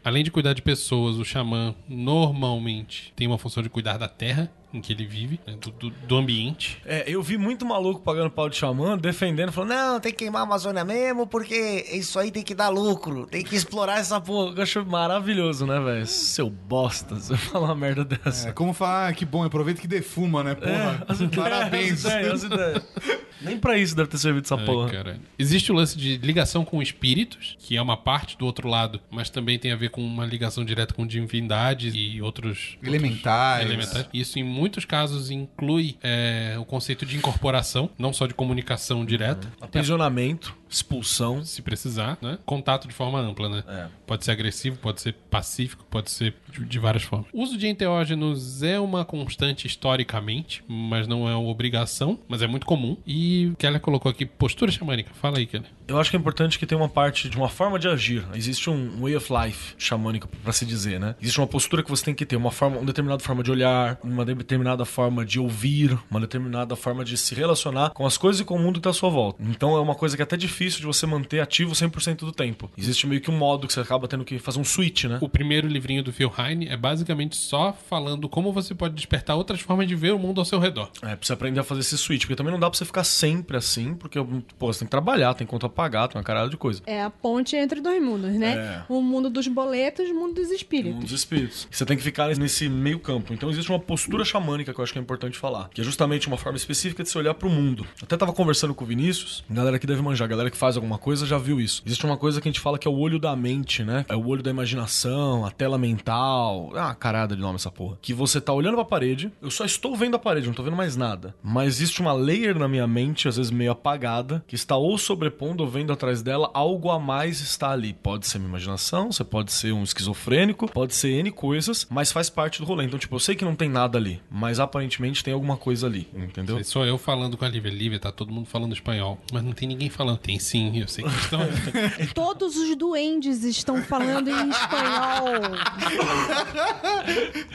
Além de cuidar de pessoas, o xamã normalmente tem uma função de cuidar da terra em que ele vive, né, do, do- do ambiente. É, eu vi muito maluco pagando pau de xamã, defendendo, falando, não, tem que queimar a Amazônia mesmo, porque isso aí tem que dar lucro, tem que explorar essa porra. Eu acho maravilhoso, né, velho? Seu bosta, você fala uma merda dessa. É como falar, ah, que bom, aproveita que defuma, né? Porra, as ideias, parabéns. as ideias, as ideias. Nem pra isso deve ter servido essa Ai, porra. caralho. Existe o lance de ligação com espíritos, que é uma parte do outro lado, mas também tem a ver com uma ligação direta com divindades e outros Elementares. outros elementares. Isso em muitos casos inclui é, o conceito de incorporação, não só de comunicação direta. Aprisionamento, expulsão. Se precisar, né? Contato de forma ampla, né? É. Pode ser agressivo, pode ser pacífico, pode ser de, de várias formas. O uso de enteógenos é uma constante historicamente, mas não é uma obrigação, mas é muito comum. E o Keller colocou aqui postura xamânica. Fala aí, Keller. Eu acho que é importante que tenha uma parte de uma forma de agir. Existe um way of life xamânico, pra se dizer, né? Existe uma postura que você tem que ter, uma forma, uma determinada forma de olhar, uma determinada forma de ouvir, uma determinada forma de se relacionar com as coisas e com o mundo que tá à sua volta. Então é uma coisa que é até difícil de você manter ativo 100% do tempo. Existe meio que um modo que você acaba tendo que fazer um switch, né? O primeiro livrinho do Phil Heine é basicamente só falando como você pode despertar outras formas de ver o mundo ao seu redor. É, precisa aprender a fazer esse switch, porque também não dá pra você ficar sempre assim, porque pô, você tem que trabalhar, tem conta a pagar, tem uma caralho de coisa. É a ponte entre dois mundos, né? É. O mundo dos boletos e o mundo dos espíritos. dos espíritos. Você tem que ficar nesse meio campo. Então existe uma postura xamânica que eu acho que é importante falar. Que é justamente uma forma específica de se olhar pro mundo. Eu até tava conversando com o Vinícius, galera que deve manjar, galera que faz alguma coisa já viu isso. Existe uma coisa que a gente fala que é o olho da mente, né? É o olho da imaginação, a tela mental. Ah, uma carada de nome essa porra. Que você tá olhando pra parede, eu só estou vendo a parede, não tô vendo mais nada. Mas existe uma layer na minha mente, às vezes meio apagada, que está ou sobrepondo ou vendo atrás dela, algo a mais está ali. Pode ser minha imaginação, você pode ser um esquizofrênico, pode ser N coisas, mas faz parte do rolê. Então, tipo, eu sei que não tem nada ali, mas aparentemente tem alguma coisa ali, entendeu? Sou eu falando com a Lívia. Lívia, tá todo mundo falando espanhol. Mas não tem ninguém falando. Tem sim, eu sei que estão. Todos os duendes estão falando em espanhol.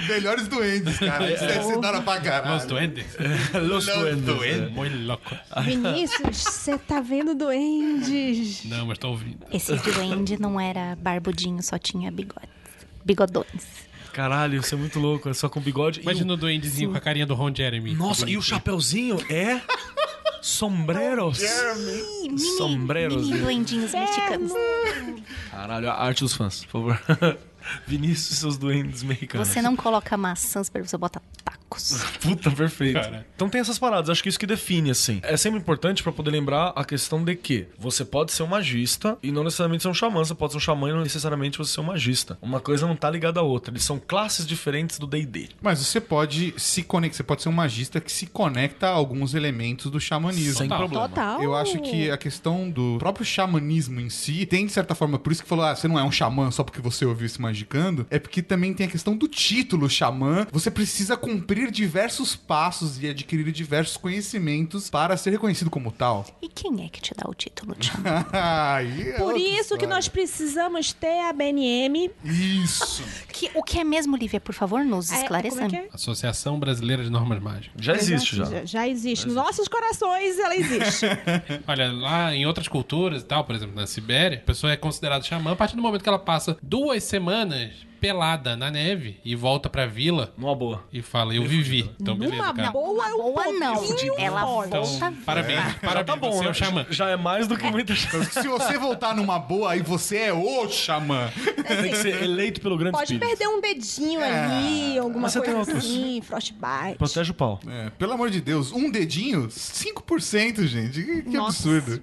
Melhores duendes, cara. Ser da hora pra caralho. Os duendes. Los duendes, é. Muito louco. Vinícius, você tá vendo duendes? Não, mas tô ouvindo. Esse duende não era barbudinho, só tinha bigodes. Bigodões. Caralho, isso é muito louco, é só com bigode. E Imagina o duendezinho com a carinha do Ron Jeremy. Nossa, e o chapeuzinho é sombreros. Ih, mini, Sombreros, mini duendinhos mexicanos. Caralho, a arte dos fãs, por favor. Vinícius e seus duendes mexicanos. Você não coloca maçãs, você bota tacos. Puta, perfeito. Cara. Então tem essas paradas, acho que isso que define, assim. É sempre importante pra poder lembrar a questão de que você pode ser um magista e não necessariamente ser um xamã, você pode ser um xamã e não necessariamente você ser um magista. Uma coisa não tá ligada à outra, eles são classes diferentes do D&D. Mas você pode se conectar, você pode ser um magista que se conecta a alguns elementos do xamanismo. Sem Total. problema. Total. Eu acho que a questão do próprio xamanismo em si tem, de certa forma, por isso que falou, ah, você não é um xamã só porque você ouviu esse magicando, é porque também tem a questão do título xamã. Você precisa cumprir diversos passos e adquirir diversos conhecimentos para ser reconhecido como tal. E quem é que te dá o título de xamã? Aí é Por isso que história. nós precisamos ter a BNM. Isso. Que- o que é mesmo, Lívia? Por favor, nos É, esclareça. como é que é? Associação Brasileira de Normas Mágicas. Já existe já. Já, já existe. Nos nossos corações ela existe. Olha, lá em outras culturas e tal, por exemplo, na Sibéria, a pessoa é considerada xamã a partir do momento que ela passa duas semanas pelada na neve e volta pra vila Numa boa. e fala, eu vivi. Então, beleza, Numa cara. boa, um Boa não. Ela fora. Então, volta. parabéns, parabéns, Tá bom, você é né? o xamã. Já é mais do que muita gente. Se você voltar numa boa, aí você é o xamã. Tem que ser eleito pelo grande Pode espírito. perder um dedinho É. ali, alguma coisa assim, frostbite. Protege o pau. É, pelo amor de Deus, um dedinho, 5%, gente. Que, que absurdo.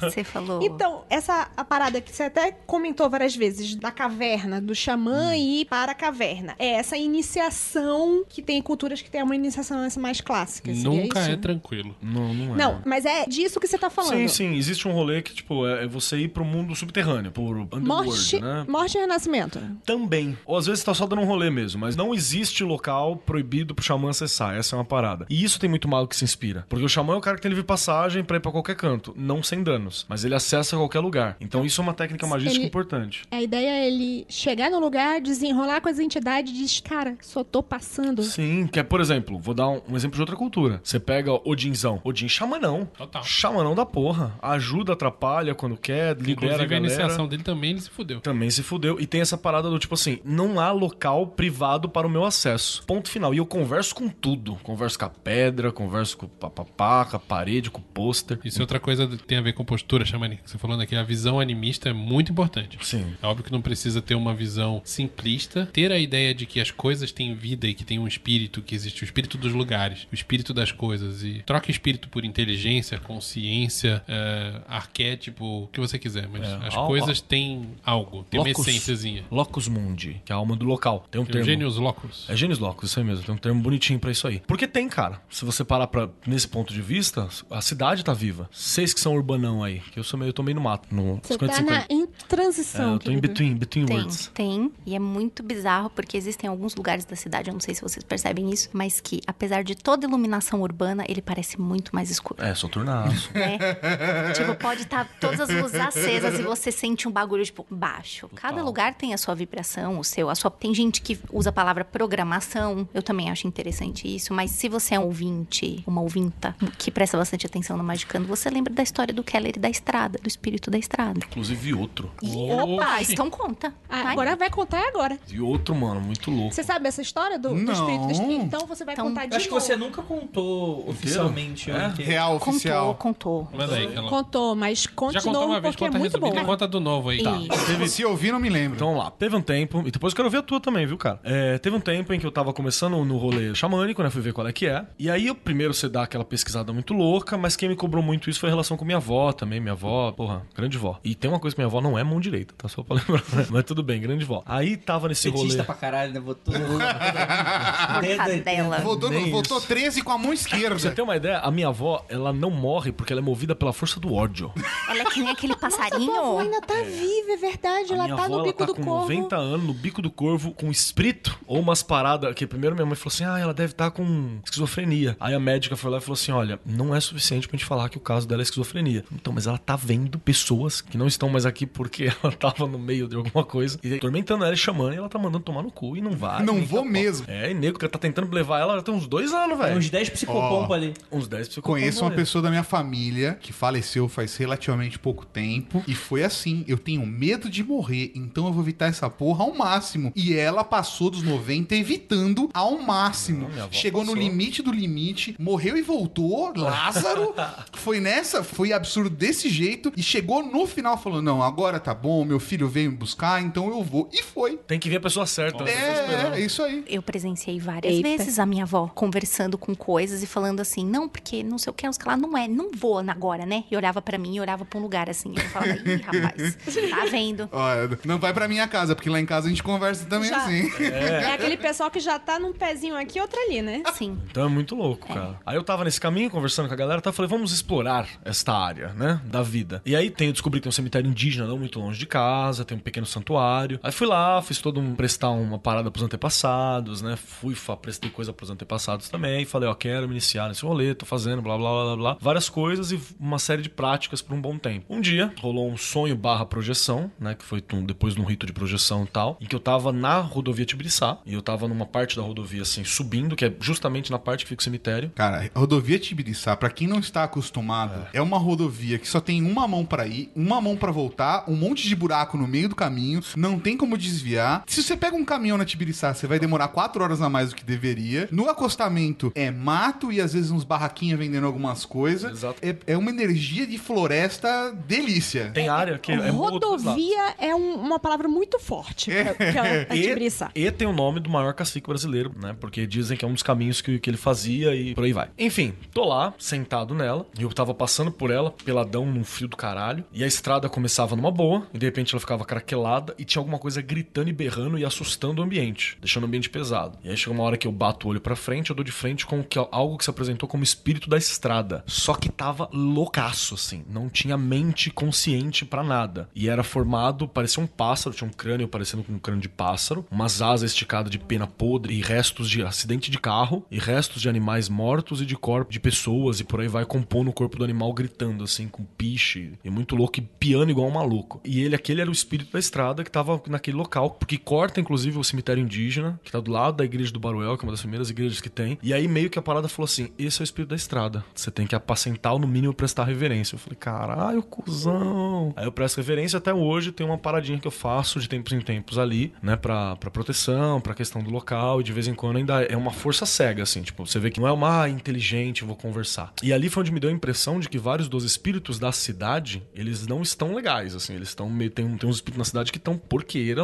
Você falou. Então, essa a parada que você até comentou várias vezes da caverna, do xamã e ir para a caverna. É essa iniciação que tem culturas que tem uma iniciação mais clássica. seria Nunca isso? é tranquilo. Não, não é. Não, mas é disso que você tá falando. Sim, sim. Existe um rolê que, tipo, é é você ir pro mundo subterrâneo, por underworld, Morte, né? morte e renascimento. Também. Ou às vezes tá só dando um rolê mesmo, mas não existe local proibido pro xamã acessar. Essa é uma parada. E isso tem muito mago que se inspira. Porque o xamã é o cara que tem livre passagem pra ir pra qualquer canto, não sem danos. Mas ele acessa qualquer lugar. Então isso é uma técnica magística Ele- importante. A ideia é ele chegar no lugar, desenrolar com as entidades e diz, cara, só tô passando. Sim, que é, por exemplo, vou dar um, um exemplo de outra cultura. Você pega Odinzão. Odin xamanão. Total. Xamanão da porra. Ajuda, atrapalha quando quer, libera a Inclusive, a, galera. iniciação dele também ele se fudeu. Também se fudeu. E tem essa parada do tipo assim: não há local privado para o meu acesso. Ponto final. E eu converso com tudo. Converso com a pedra, converso com o papapá, com a parede, com o pôster. Isso é outra coisa que tem a ver com postura xamânica. Você falando aqui, a visão animista é muito importante. Sim. É óbvio que não precisa ter uma visão simplista, ter a ideia de que as coisas têm vida e que tem um espírito, que existe o espírito dos lugares, o espírito das coisas. E troca espírito por inteligência, consciência, é, arquétipo, o que você quiser. Mas É, as al- coisas têm algo, tem uma essênciazinha. Locus Mundi, que é a alma do local. Tem um termo. Gênios locos. É Gênios Locus, isso aí mesmo. Tem um termo bonitinho pra isso aí. Porque tem, cara. Se você parar pra, nesse ponto de vista, a cidade tá viva. Vocês que são urbanão aí, que eu sou meio, eu tô meio no mato, no Você 50 tá na, em É, transição, eu tô em between, between Tem, words. tem. E é muito bizarro porque existem alguns lugares da cidade, eu não sei se vocês percebem isso, mas que, apesar de toda iluminação urbana, ele parece muito mais escuro. É, soturnaço. né? tipo, pode estar todas as luzes acesas e você sente um bagulho, tipo, baixo. Cada lugar tem a sua vibração, o seu, a sua. Tem gente que usa a palavra programação. Eu também acho interessante isso. Mas se você é um ouvinte, uma ouvinta, que presta bastante atenção no Magicando, você lembra da história do Keller e da estrada, do espírito da estrada. Inclusive outro. Opa, Oxi. então conta. Ah, agora vai contar agora. E outro, mano, muito louco. Você sabe essa história do, do Não. espírito do espírito? Então você vai Então, contar de Eu acho que novo. você nunca contou oficialmente. É? Real Contou, oficial. contou. Manda aí. Ela... Contou, mas conte Já de contou novo uma vez, é conta muito resumida bom. conta do novo aí. Isso. Se ouvir, não me lembro. Então vamos lá, teve um tempo, e depois eu quero ver a tua também, viu, cara? É, teve um tempo em que eu tava começando no rolê xamânico, né? Fui ver qual é que é. E aí, eu, primeiro você dá aquela pesquisada muito louca, mas quem me cobrou muito isso foi a relação com minha avó também. Minha avó, porra, grande vó. E tem uma coisa que minha avó não é mão direita, tá? Só pra lembrar. mas tudo bem, grande vó. Aí tava nesse Petista rolê. pra caralho, né? Dedo- Mortadela. Voltou, Nem voltou isso. 13 com a mão Pra você esquerda. ter uma ideia, a minha avó, ela não morre porque ela é movida pela força do ódio. Ela é que nem aquele Tua avó passarinho. ainda tá viva, é verdade. A Ela tá avó, no ela bico tá do com corvo. 90 anos, no bico do corvo, com espírito, ou umas paradas, que primeiro minha mãe falou assim, ah, ela deve estar com esquizofrenia. Aí a médica foi lá e falou assim, olha, não é suficiente pra gente falar que o caso dela é esquizofrenia. Então, mas ela tá vendo pessoas que não estão mais aqui porque ela tava no meio de alguma coisa, e atormentando ela e chamando, e ela tá mandando tomar no cu, e não vai. Não vou tá- mesmo. É, e nego que tá tentando levar ela, ela tem uns dois anos, Tem velho. uns 10 psicopompa ali. Uns 10 psicopompas Conheço uma ali. pessoa da minha família que faleceu faz relativamente pouco tempo e foi assim: eu tenho medo de morrer, então eu vou evitar essa porra ao máximo. E ela passou dos 90 evitando ao máximo. Não, Chegou no passou. limite do limite, morreu e voltou. Lázaro foi nessa, foi absurdo desse jeito e chegou no final falando: não, agora tá bom, meu filho veio me buscar, então eu vou. E foi. Tem que ver a pessoa certa. né? É, é isso aí. Eu presenciei várias Eita. vezes a minha avó conversando com coisas e falando assim, não, porque não sei o que, não sei o que lá, não é, não vou agora, né? E olhava pra mim e olhava pra um lugar assim. Eu falava, ih, rapaz, tá vendo? Olha, não vai pra minha casa, porque lá em casa a gente conversa também Já. assim. É. aquele pessoal que já tá num pezinho aqui e outro ali, né? Assim. Então é muito louco, cara. Aí eu tava nesse caminho, conversando com a galera, tá? falei, vamos explorar esta área, né? Da vida. E aí tem, eu descobri que tem um cemitério indígena não muito longe de casa, tem um pequeno santuário. Aí fui lá, fiz todo um. prestar uma parada pros antepassados, né? Fui, prestei coisa pros antepassados também. Falei, ó, quero me iniciar nesse rolê, tô fazendo, blá blá blá blá blá. Várias coisas e uma série de práticas por um bom tempo. Um dia rolou um sonho barra projeção, né? Que foi depois de um rito de projeção e tal, em que eu tava na rodovia Tibiriçá, e eu tava numa parte da rodovia assim, subindo, que é justamente na parte que fica o cemitério. Cara, a rodovia Tibiriçá, pra quem não está acostumado, é. uma rodovia que só tem uma mão pra ir, uma mão pra voltar, um monte de buraco no meio do caminho, não tem como desviar. Se você pega um caminhão na Tibiriçá, você vai demorar quatro horas a mais do que deveria. No acostamento é mato e às vezes uns barraquinhos vendendo algumas coisas. Exato. É, é uma energia de floresta delícia. Tem área que é. Rodovia é um- uma palavra muito forte pra, pra, briçar. E, e tem o nome do maior cacique brasileiro, né? Porque dizem que é um dos caminhos que, que ele fazia e por aí vai. Enfim, tô lá, sentado nela, e eu tava passando por ela, peladão, num frio do caralho, e a estrada começava numa boa, e de repente ela ficava craquelada, e tinha alguma coisa gritando e berrando e assustando o ambiente, deixando o ambiente pesado. E aí chega uma hora que eu bato o olho pra frente, eu dou de frente com algo que se apresentou como espírito da estrada. Só que tava loucaço, assim. Não tinha mente consciente pra nada. E era formado, parecia um pássaro, tinha um crânio parecendo com um crânio de pássaro, umas asas esticadas de pena podre e restos de acidente de carro, e restos de animais mortos e de corpo de pessoas, e por aí vai compondo o corpo do animal gritando, assim, com piche, e muito louco, e piano igual um maluco. E ele, aquele era o espírito da estrada que tava naquele local, porque corta, inclusive, o cemitério indígena, que tá do lado da igreja do Baruel, que é uma das primeiras igrejas que tem. E aí meio que a parada falou assim: esse é o espírito da estrada. Você tem que apacentar no mínimo prestar reverência. Eu falei, caralho, cuzão. Aí eu presto reverência até hoje, tem uma paradinha que eu faço de tempos em tempos ali, né? Pra, pra proteção, pra questão do local, e de vez em quando ainda é uma força cega, assim. Tipo, você vê que não é uma ah, inteligente, vou conversar. E ali foi onde me deu a impressão de que vários dos espíritos da cidade, eles não estão legais, assim. Eles estão meio. Tem, tem uns espíritos na cidade que estão porqueira,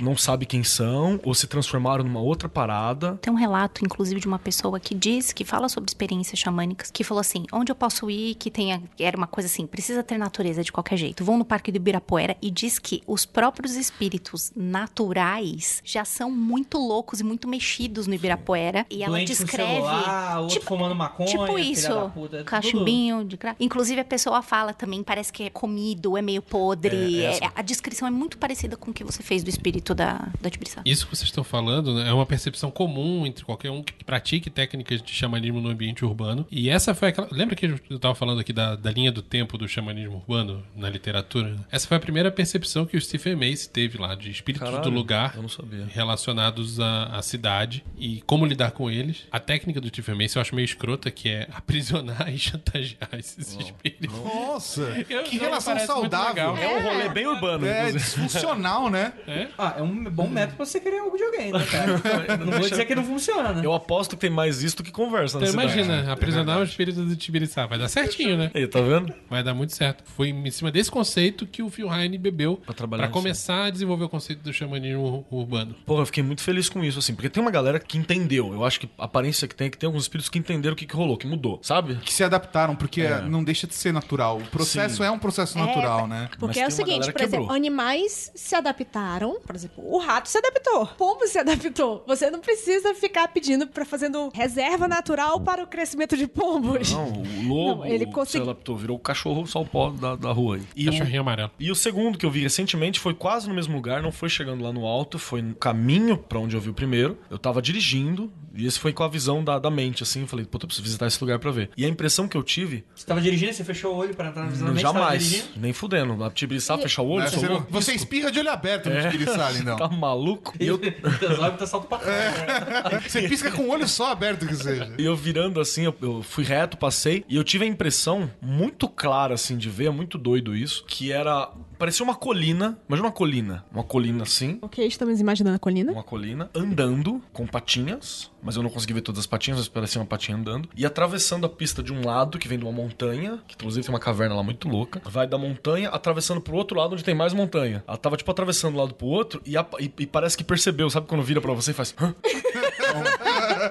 não sabe quem são, ou se transformaram numa outra parada. Tem um relato, inclusive, de uma pessoa que diz, que fala sobre experiências xamânicas, que falou assim: onde eu posso ir que tenha. Era uma coisa assim, precisa ter natureza de qualquer jeito. Vão no Parque do Ibirapuera e diz que os próprios espíritos naturais já são muito loucos e muito mexidos no Ibirapuera. E ela Doente descreve. celular, outro fumando maconha, Tipo isso, da puta, tudo- cachumbinho de crack. Inclusive a pessoa fala também, parece que é comido, é meio podre. É, é É- a descrição é muito parecida com o que você fez do espírito da, da Tibiriçá. Isso que vocês estão falando né, é uma percepção comum entre qualquer um que pratique técnicas de xamanismo no ambiente urbano. E essa foi aquela. Lembra que eu estava falando aqui da, da linha do tempo do xamanismo urbano na literatura? Essa foi a primeira percepção que o Stephen Mace teve lá, de espíritos Caralho, do lugar eu não sabia. relacionados à, à cidade e como lidar com eles. A técnica do Stephen Mace eu acho meio escrota, que é aprisionar e chantagear esses espíritos. Nossa, Eu- que relação saudável. É um rolê bem urbano, É, disfuncional, né? É, É? Ah, é um bom método pra você criar um videogame, né, cara? não vou dizer que não funciona. Eu aposto que tem mais isso do que conversa Então cidade. imagina, aprisionar o espírito do Tibiriçá. Vai dar certinho, né? Aí, tá vendo? Vai dar muito certo. Foi em cima desse conceito que o Phil Heine bebeu Pra trabalhar pra começar a desenvolver o conceito do xamanismo ur- urbano. Porra, eu fiquei muito feliz com isso, assim, porque tem uma galera que entendeu. Eu acho que a aparência que tem é que tem alguns espíritos que entenderam o que, que rolou, que mudou, sabe? Que se adaptaram, porque É. não deixa de ser natural. O processo Sim. é um processo natural, né? Porque Mas é o seguinte, galera por exemplo, quebrou. animais se adaptaram. Por exemplo, o rato se adaptou. O pombo se adaptou. Você não precisa ficar pedindo pra fazendo reserva natural para o crescimento de pombos. Não, o lobo Não, ele se consegui- adaptou, virou o cachorro salpó da, da rua aí. E o, Cachorrinho amarelo. e o segundo que eu vi recentemente foi quase no mesmo lugar, não foi chegando lá no alto, foi no caminho pra onde eu vi o primeiro. Eu tava dirigindo, e esse foi com a visão da, da mente, assim. Eu falei, puta, eu preciso visitar esse lugar pra ver. E a impressão que eu tive, Você tava dirigindo, você fechou o olho pra entrar na visão da mente, jamais, nem fudendo. A Tibiriçá, fechar o olho, Você, louco. você espirra de olho aberto no Tibiriçá, lindão. Tá maluco? E eu, tesouro tá salto pra né? Você pisca com o olho só aberto que seja. E eu virando assim, eu, eu fui reto, passei, e eu tive a impressão muito clara, assim, de ver, é muito doido isso, que era. Parecia uma colina, imagina uma colina, uma colina assim, Ok, estamos imaginando a colina. uma colina, andando com patinhas, mas eu não consegui ver todas as patinhas, mas parecia uma patinha andando, e atravessando a pista de um lado, que vem de uma montanha, que inclusive tem uma caverna lá muito louca, vai da montanha, atravessando pro outro lado, onde tem mais montanha. Ela tava, tipo, atravessando do lado pro outro, e, a- e- e parece que percebeu, sabe quando vira pra você e faz... "Hã?"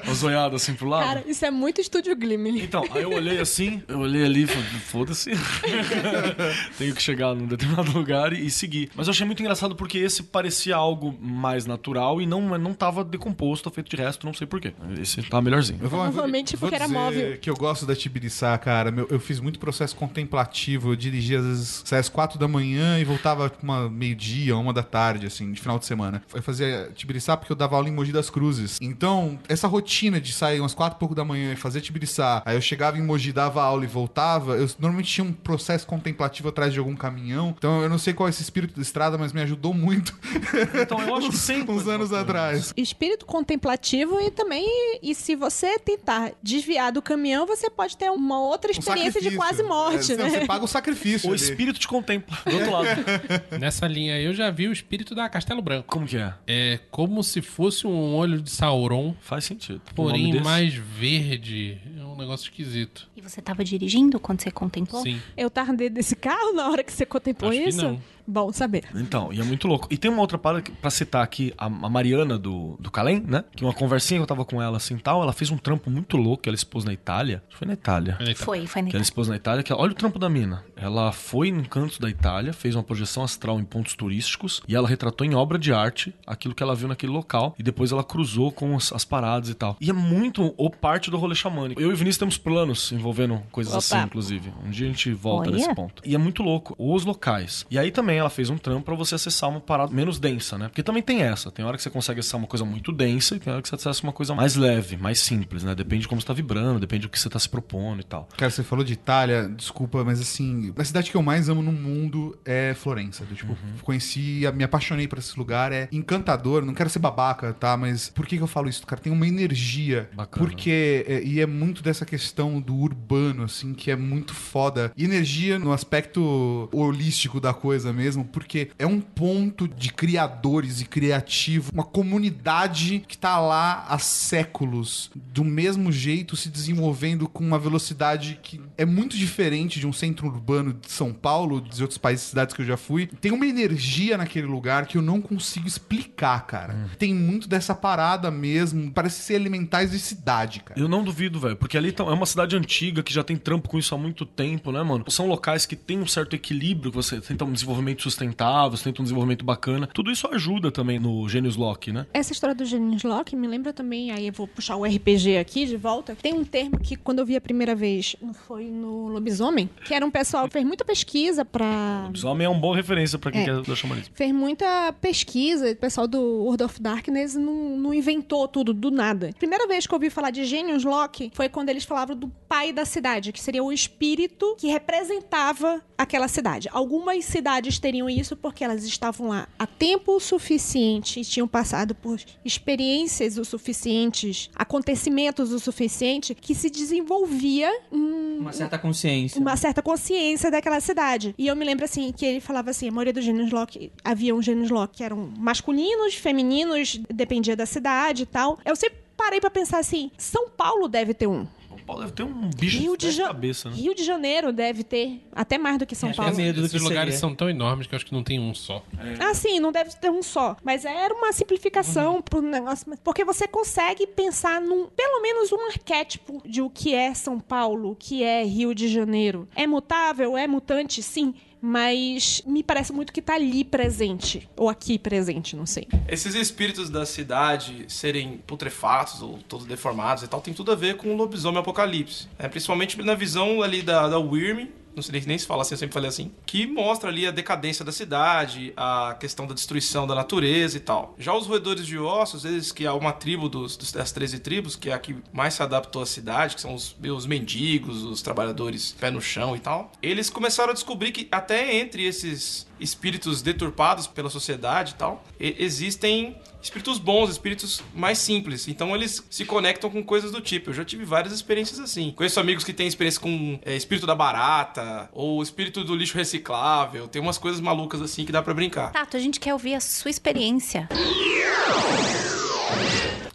Uma assim pro lado. Cara, isso é muito estúdio Glimmer. Então, aí eu olhei assim, eu olhei ali e falei, foda-se. Tenho que chegar num determinado lugar e, e seguir. Mas eu achei muito engraçado porque esse parecia algo mais natural e não, não tava decomposto, feito de resto, não sei porquê. Esse tá melhorzinho. Eu vou, Provavelmente eu vou porque era dizer móvel. que eu gosto da Tibiriçá, cara. Meu- eu fiz muito processo contemplativo. Eu dirigia às vezes às quatro da manhã e voltava tipo, uma meio-dia, uma da tarde, assim, de final de semana. Eu fazia Tibiriçá porque eu dava aula em Mogi das Cruzes. Então, essa rotina de sair umas quatro e pouco da manhã e fazer Tibiriçá, aí eu chegava em Mogi, dava aula e voltava, eu normalmente tinha um processo contemplativo atrás de algum caminhão. Então, eu não sei qual é esse espírito da estrada, mas me ajudou muito Então eu acho que tem uns anos atrás. Espírito contemplativo e também, e se você tentar desviar do caminhão, você pode ter uma outra Um experiência de quase morte, É, né? Você paga o sacrifício. O ali. espírito te contempla, do outro lado. Nessa linha aí eu já vi o espírito da Castelo Branco. Como que é? É como se fosse um olho de Sauron, Faz sentido. Porém mais verde. Um negócio esquisito. E você tava dirigindo quando você contemplou? Sim. Eu tava dentro desse carro na hora que você contemplou Acho que isso? não. Bom saber. Então, e é muito louco. E tem uma outra parada pra citar aqui, a, a Mariana do, do Calem, né? Que uma conversinha que eu tava com ela assim tal, ela fez um trampo muito louco que ela expôs na Itália. Foi na Itália. Olha aí, tá. Foi, foi na Que ela expôs na Itália, que olha o trampo da mina. Ela foi em cantos da Itália, fez uma projeção astral em pontos turísticos e ela retratou em obra de arte aquilo que ela viu naquele local e depois ela cruzou com as, as paradas e tal. E é muito o parte do rolê xamânico. Eu e o Vinícius temos planos envolvendo coisas Opa. assim, inclusive. Um dia a gente volta Olha. nesse ponto. E é muito louco. Os locais. E aí também ela fez um trampo pra você acessar uma parada menos densa, né? Porque também tem essa. Tem hora que você consegue acessar uma coisa muito densa e tem hora que você acessa uma coisa mais leve, mais simples, né? Depende de como você tá vibrando, depende do que você tá se propondo e tal. Cara, você falou de Itália, desculpa, mas assim, a cidade que eu mais amo no mundo é Florença. Eu, tipo, Uhum. conheci, me apaixonei por esse lugar, é encantador, não quero ser babaca, tá? Mas por que, que eu falo isso? Cara, tem uma energia. Bacana. Porque, é, e é muito dessa questão do urbano, assim, que é muito foda. E energia no aspecto holístico da coisa mesmo, porque é um ponto de criadores e criativo, uma comunidade que tá lá há séculos, do mesmo jeito, se desenvolvendo com uma velocidade que é muito diferente de um centro urbano de São Paulo, de outros países, cidades que eu já fui. Tem uma energia naquele lugar que eu não consigo explicar, cara. Tem muito dessa parada mesmo, parece ser elementais de cidade, cara. Eu não duvido, velho, porque ali tão- é uma cidade antiga que já tem trampo com isso há muito tempo, né, mano? São locais que têm um certo equilíbrio, que você tenta um desenvolvimento sustentável, você tenta um desenvolvimento bacana. Tudo isso ajuda também no Genius Lock, né? Essa história do Genius Lock me lembra também, aí eu vou puxar o RPG aqui de volta. Tem um termo que quando eu vi a primeira vez, foi no Lobisomem, que era um pessoal que fez muita pesquisa pra Os homens é uma boa referência pra quem É. quer do xamanismo. fez muita pesquisa, o pessoal do World of Darkness não, não inventou tudo do nada. Primeira vez que eu ouvi falar de Genius Lock foi quando eles falavam do pai da cidade, que seria o espírito que representava aquela cidade. Algumas cidades teriam isso porque elas estavam lá há tempo suficiente e tinham passado por experiências o suficientes, acontecimentos o suficiente, que se desenvolvia um, Uma certa consciência. uma certa consciência daquela cidade. E eu me lembro assim que ele falava assim, a maioria dos gênios Loki havia um gênios Loki que eram masculinos, femininos, dependia da cidade e tal. Eu sempre parei pra pensar assim, São Paulo deve ter um. São Paulo deve ter um bicho Rio de, de Ja- cabeça, né? Rio de Janeiro deve ter até mais do que São é Paulo. medo do Esses que lugares seria. são tão enormes que eu acho que não tem um só. Ah, sim, não deve ter um só. Mas era uma simplificação pro negócio. Porque você consegue pensar num, pelo menos um arquétipo de o que é São Paulo, o que é Rio de Janeiro. É mutável, é mutante, sim. Mas me parece muito que tá ali presente. Ou aqui presente, não sei. Esses espíritos da cidade serem putrefatos ou todos deformados e tal, tem tudo a ver com o lobisomem apocalipse. É, principalmente na visão ali da, da Wyrm, não sei nem se fala assim, eu sempre falei assim, que mostra ali a decadência da cidade, a questão da destruição da natureza e tal. Já os roedores de ossos, eles que é uma tribo dos, das 13 tribos, que é a que mais se adaptou à cidade, que são os, os mendigos, os trabalhadores pé no chão e tal, eles começaram a descobrir que até entre esses espíritos deturpados pela sociedade e tal, e- existem espíritos bons, espíritos mais simples. Então eles se conectam com coisas do tipo. Eu já tive várias experiências assim. Conheço amigos que têm experiência com é, espírito da barata ou espírito do lixo reciclável. Tem umas coisas malucas assim que dá pra brincar. Tato, a gente quer ouvir a sua experiência.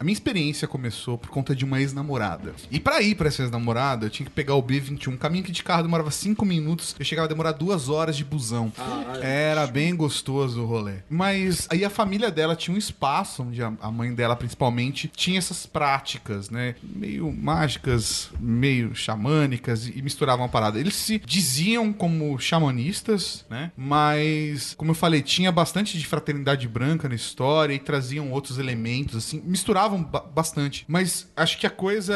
A minha experiência começou por conta de uma ex-namorada. E pra ir pra essa ex-namorada, eu tinha que pegar o B21. O caminho que de carro demorava 5 minutos. Eu chegava a demorar duas horas de busão. Era bem gostoso o rolê. Mas aí a família dela tinha um espaço onde a a mãe dela, principalmente, tinha essas práticas, né? Meio mágicas, meio xamânicas e misturavam a parada. Eles se diziam como xamanistas, né? Mas, como eu falei, tinha bastante de fraternidade branca na história e traziam outros elementos, assim, misturavam ba- bastante. Mas acho que a coisa.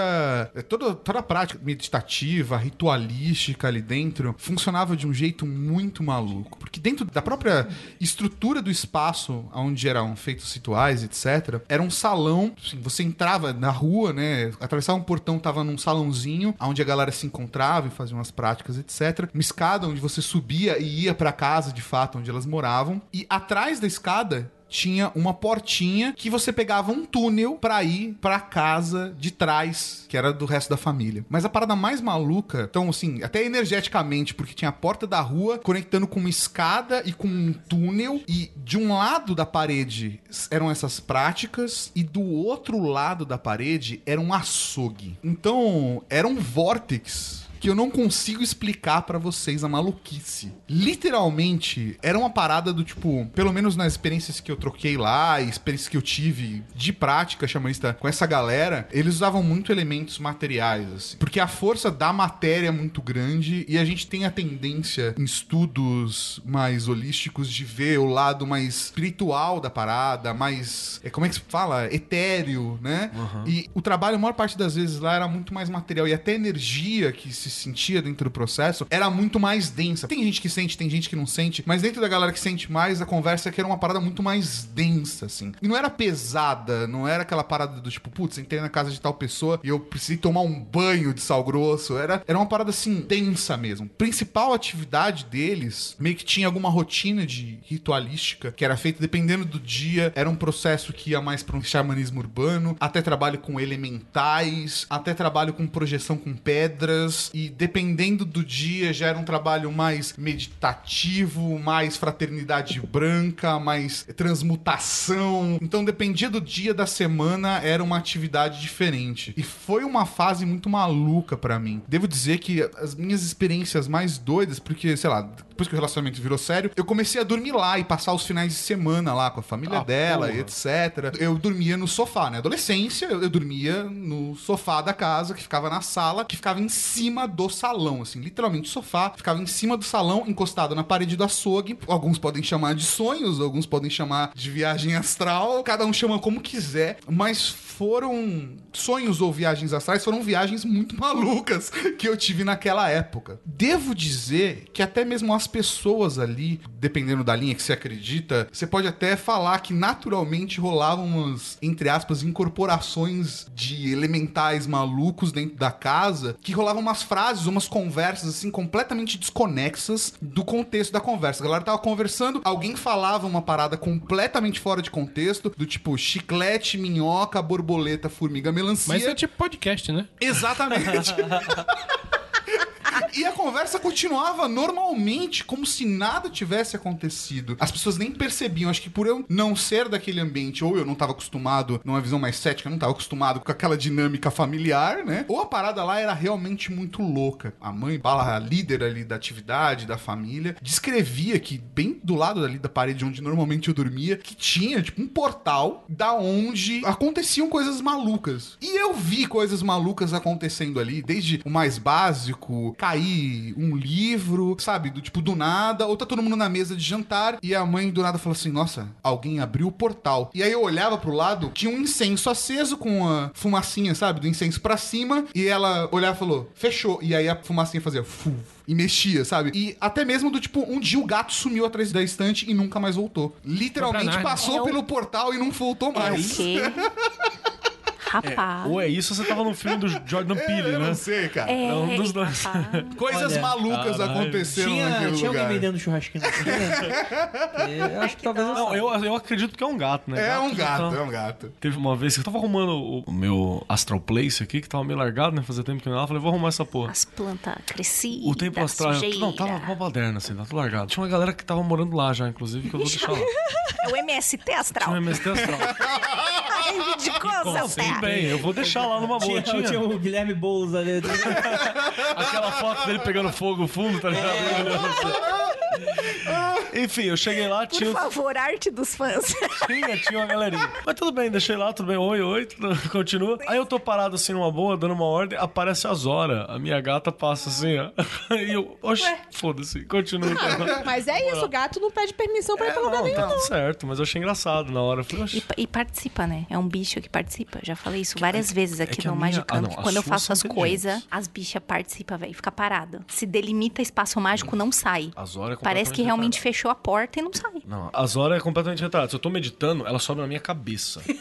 é, Toda, toda a prática meditativa, ritualística ali dentro funcionava de um jeito muito maluco. Porque dentro da própria estrutura do espaço onde eram feitos rituais, etc., era um salão. assim, você entrava na rua, né? Atravessava um portão, tava num salãozinho onde a galera se encontrava e fazia umas práticas, etc. Uma escada onde você subia e ia pra casa de fato onde elas moravam. E atrás da escada tinha uma portinha que você pegava um túnel pra ir pra casa de trás, que era do resto da família. Mas a parada mais maluca, então assim, até energeticamente, porque tinha a porta da rua conectando com uma escada e com um túnel e de um lado da parede eram essas práticas e do outro lado da parede era um açougue. Então, era um vórtex que eu não consigo explicar pra vocês a maluquice. Literalmente, era uma parada do tipo, pelo menos nas experiências que eu troquei lá, experiências que eu tive de prática xamanista com essa galera, eles usavam muito elementos materiais, assim. Porque a força da matéria é muito grande e a gente tem a tendência em estudos mais holísticos de ver o lado mais espiritual da parada, mais, é, como é que se fala? Etéreo, né? E o trabalho, a maior parte das vezes lá era muito mais material e até a energia que se sentia dentro do processo era muito mais densa. Tem gente que sente, tem gente que não sente, mas dentro da galera que sente mais, a conversa é que era uma parada muito mais densa, assim. E não era pesada, não era aquela parada do tipo, putz, entrei na casa de tal pessoa e eu precisei tomar um banho de sal grosso. Era, era uma parada assim, densa mesmo. Principal atividade deles, meio que tinha alguma rotina de ritualística que era feita dependendo do dia. Era um processo que ia mais para um xamanismo urbano, até trabalho com elementais, até trabalho com projeção com pedras. E dependendo do dia, já era um trabalho mais meditativo, mais fraternidade branca, mais transmutação. Então, dependia do dia da semana, era uma atividade diferente. E foi uma fase muito maluca pra mim. Devo dizer que as minhas experiências mais doidas, porque, sei lá, depois que o relacionamento virou sério, eu comecei a dormir lá e passar os finais de semana lá com a família Ah, dela, porra. e etc. Eu dormia no sofá, né? Adolescência, eu eu dormia no sofá da casa, que ficava na sala, que ficava em cima do salão, assim, literalmente o sofá, ficava em cima do salão, encostado na parede do açougue. Alguns podem chamar de sonhos, alguns podem chamar de viagem astral, cada um chama como quiser, mas foram sonhos ou viagens astrais, foram viagens muito malucas que eu tive naquela época. Devo dizer que até mesmo as as pessoas ali, dependendo da linha que você acredita, você pode até falar que naturalmente rolavam umas, entre aspas, incorporações de elementais malucos dentro da casa, que rolavam umas frases, umas conversas assim completamente desconexas do contexto da conversa. A galera tava conversando, alguém falava uma parada completamente fora de contexto, do tipo chiclete, minhoca, borboleta, formiga, melancia. Mas isso é tipo podcast, né? Exatamente. E a conversa continuava normalmente, como se nada tivesse acontecido. As pessoas nem percebiam. Acho que por eu não ser daquele ambiente, ou eu não estava acostumado, numa visão mais cética, eu não estava acostumado com aquela dinâmica familiar, né? Ou a parada lá era realmente muito louca. A mãe, a líder ali da atividade, da família, descrevia que bem do lado ali da parede onde normalmente eu dormia, que tinha, tipo, um portal da onde aconteciam coisas malucas. E eu vi coisas malucas acontecendo ali, desde o mais básico, cair um livro, sabe? Do tipo, do nada, ou tá todo mundo na mesa de jantar e a mãe do nada falou assim: Nossa, alguém abriu o portal. E aí eu olhava pro lado, tinha um incenso aceso com a fumacinha, sabe? Do incenso pra cima, e ela olhava e falou: Fechou. E aí a fumacinha fazia. Fu, e mexia, sabe? E até mesmo do tipo, um dia o gato sumiu atrás da estante e nunca mais voltou. Literalmente passou É o- pelo portal e não voltou É o mais. quê? Rapaz. Ou é isso ou você tava no filme do Jordan Peele, Eu né? não sei, cara. É, É um dos dois. Coisas Olha, malucas caralho. aconteceram Tinha, naquele tinha lugar. alguém vendendo churrasquinho? Eu acho que talvez Não, eu, eu acredito que é um gato, né? É um já gato, tá- é um gato. Teve uma vez que eu tava arrumando o, o meu Astral Place aqui, que tava meio largado, né? Fazia tempo que eu não ia lá. Falei, vou arrumar essa porra. As plantas crescidas. O tempo astral. sujeira. Não, tava uma baderna, assim, tá tudo largado. Tinha uma galera que tava morando lá já, inclusive, que eu vou deixar lá. É o MST astral. Tinha um MST astral. Reivindicou, seu pé. Bem, eu vou deixar lá numa boa. tinha, Tinha, tinha o Guilherme Boulos ali. aquela foto dele pegando fogo no fundo, tá ligado? Enfim, eu cheguei lá, Por tinha, favor, arte dos fãs. tinha, tinha uma galerinha. Mas tudo bem, deixei lá, tudo bem, oi, oi, tudo, continua. Aí eu tô parado assim numa boa, dando uma ordem, aparece a Zora, a minha gata passa assim, ó. E eu, oxe, foda-se, continua. então. Mas é isso, o gato não pede permissão pra ir pra lugar Não, nenhum. tá tudo certo, mas eu achei engraçado na hora. Eu falei, E, oxe, e participa, né? É um bicho que participa. Já falei isso várias vezes aqui a no minha- Magicando. ah, não, quando eu faço as coisas, as bichas participam, velho. Fica parado. Se delimita espaço mágico, não sai. a Zora é Parece que completamente realmente fechou a porta e não sai. Não, a Zora é completamente retardada. Se eu tô meditando, ela sobe na minha cabeça.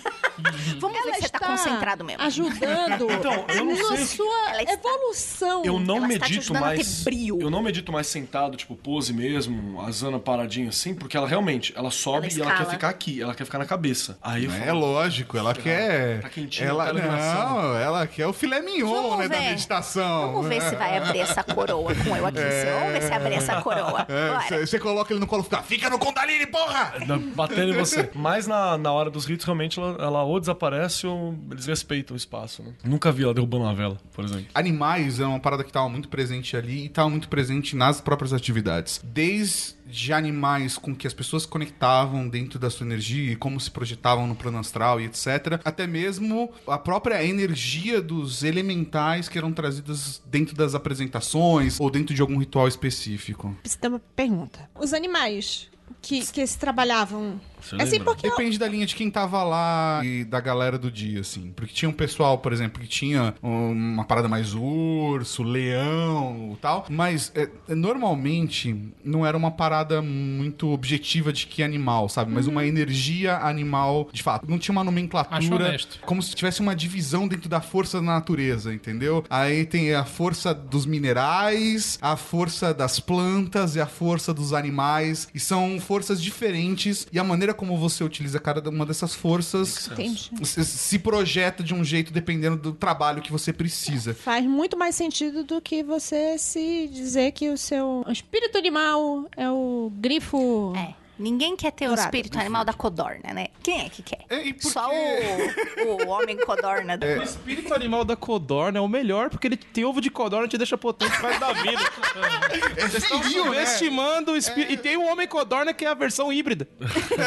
Vamos ver Ela se você tá está concentrado mesmo. Ajudando Então, eu não na sei. sua está- evolução. Eu não Ela medito mais. Eu não medito mais sentado, tipo, pose mesmo, a Zana paradinha assim, porque ela realmente, ela sobe Ela e ela quer ficar aqui, ela quer ficar na cabeça. Aí eu É falo, lógico, ela quer. Tá quentinho, ela não, ela quer o filé mignon, Vamos né, da ver. meditação. Vamos ver se vai abrir essa coroa com eu aqui. Vamos ver se abre essa coroa. É, você coloca ele no colo e fica, fica no Kundalini, porra! batendo em você. Mas na, na hora dos ritos, realmente, ela, ela ou desaparece ou eles respeitam o espaço, né? Nunca vi ela derrubando uma vela, por exemplo. Animais é uma parada que estava muito presente ali e estava muito presente nas próprias atividades. Desde animais com que as pessoas se conectavam dentro da sua energia e como se projetavam no plano astral e etc. Até mesmo a própria energia dos elementais que eram trazidas dentro das apresentações ou dentro de algum ritual específico. Você tem uma pergunta. Os animais que, que se trabalhavam. Você assim, lembra? porque Depende da linha de quem tava lá e da galera do dia, assim. Porque tinha um pessoal, por exemplo, que tinha uma parada mais urso, leão e tal. Mas é, normalmente não era uma parada muito objetiva de que animal, sabe? Mas uma energia animal, de fato. Não tinha uma nomenclatura como se tivesse uma divisão dentro da força da natureza, entendeu? Aí tem a força dos minerais, a força das plantas e a força dos animais. E são forças diferentes. E a maneira como você utiliza cada uma dessas forças Entendi. se- se projeta de um jeito dependendo do trabalho que você precisa. Faz muito mais sentido do que você se dizer que o seu espírito animal é o grifo. É. Ninguém quer ter o espírito animal da codorna, né? Quem é que quer? É, e por Só quê? o, o homem codorna. Do... O espírito animal da codorna é o melhor, porque ele tem ovo de codorna e te deixa potente mais da vida. Vocês estão né? subestimando o espírito. E tem o homem codorna que é a versão híbrida.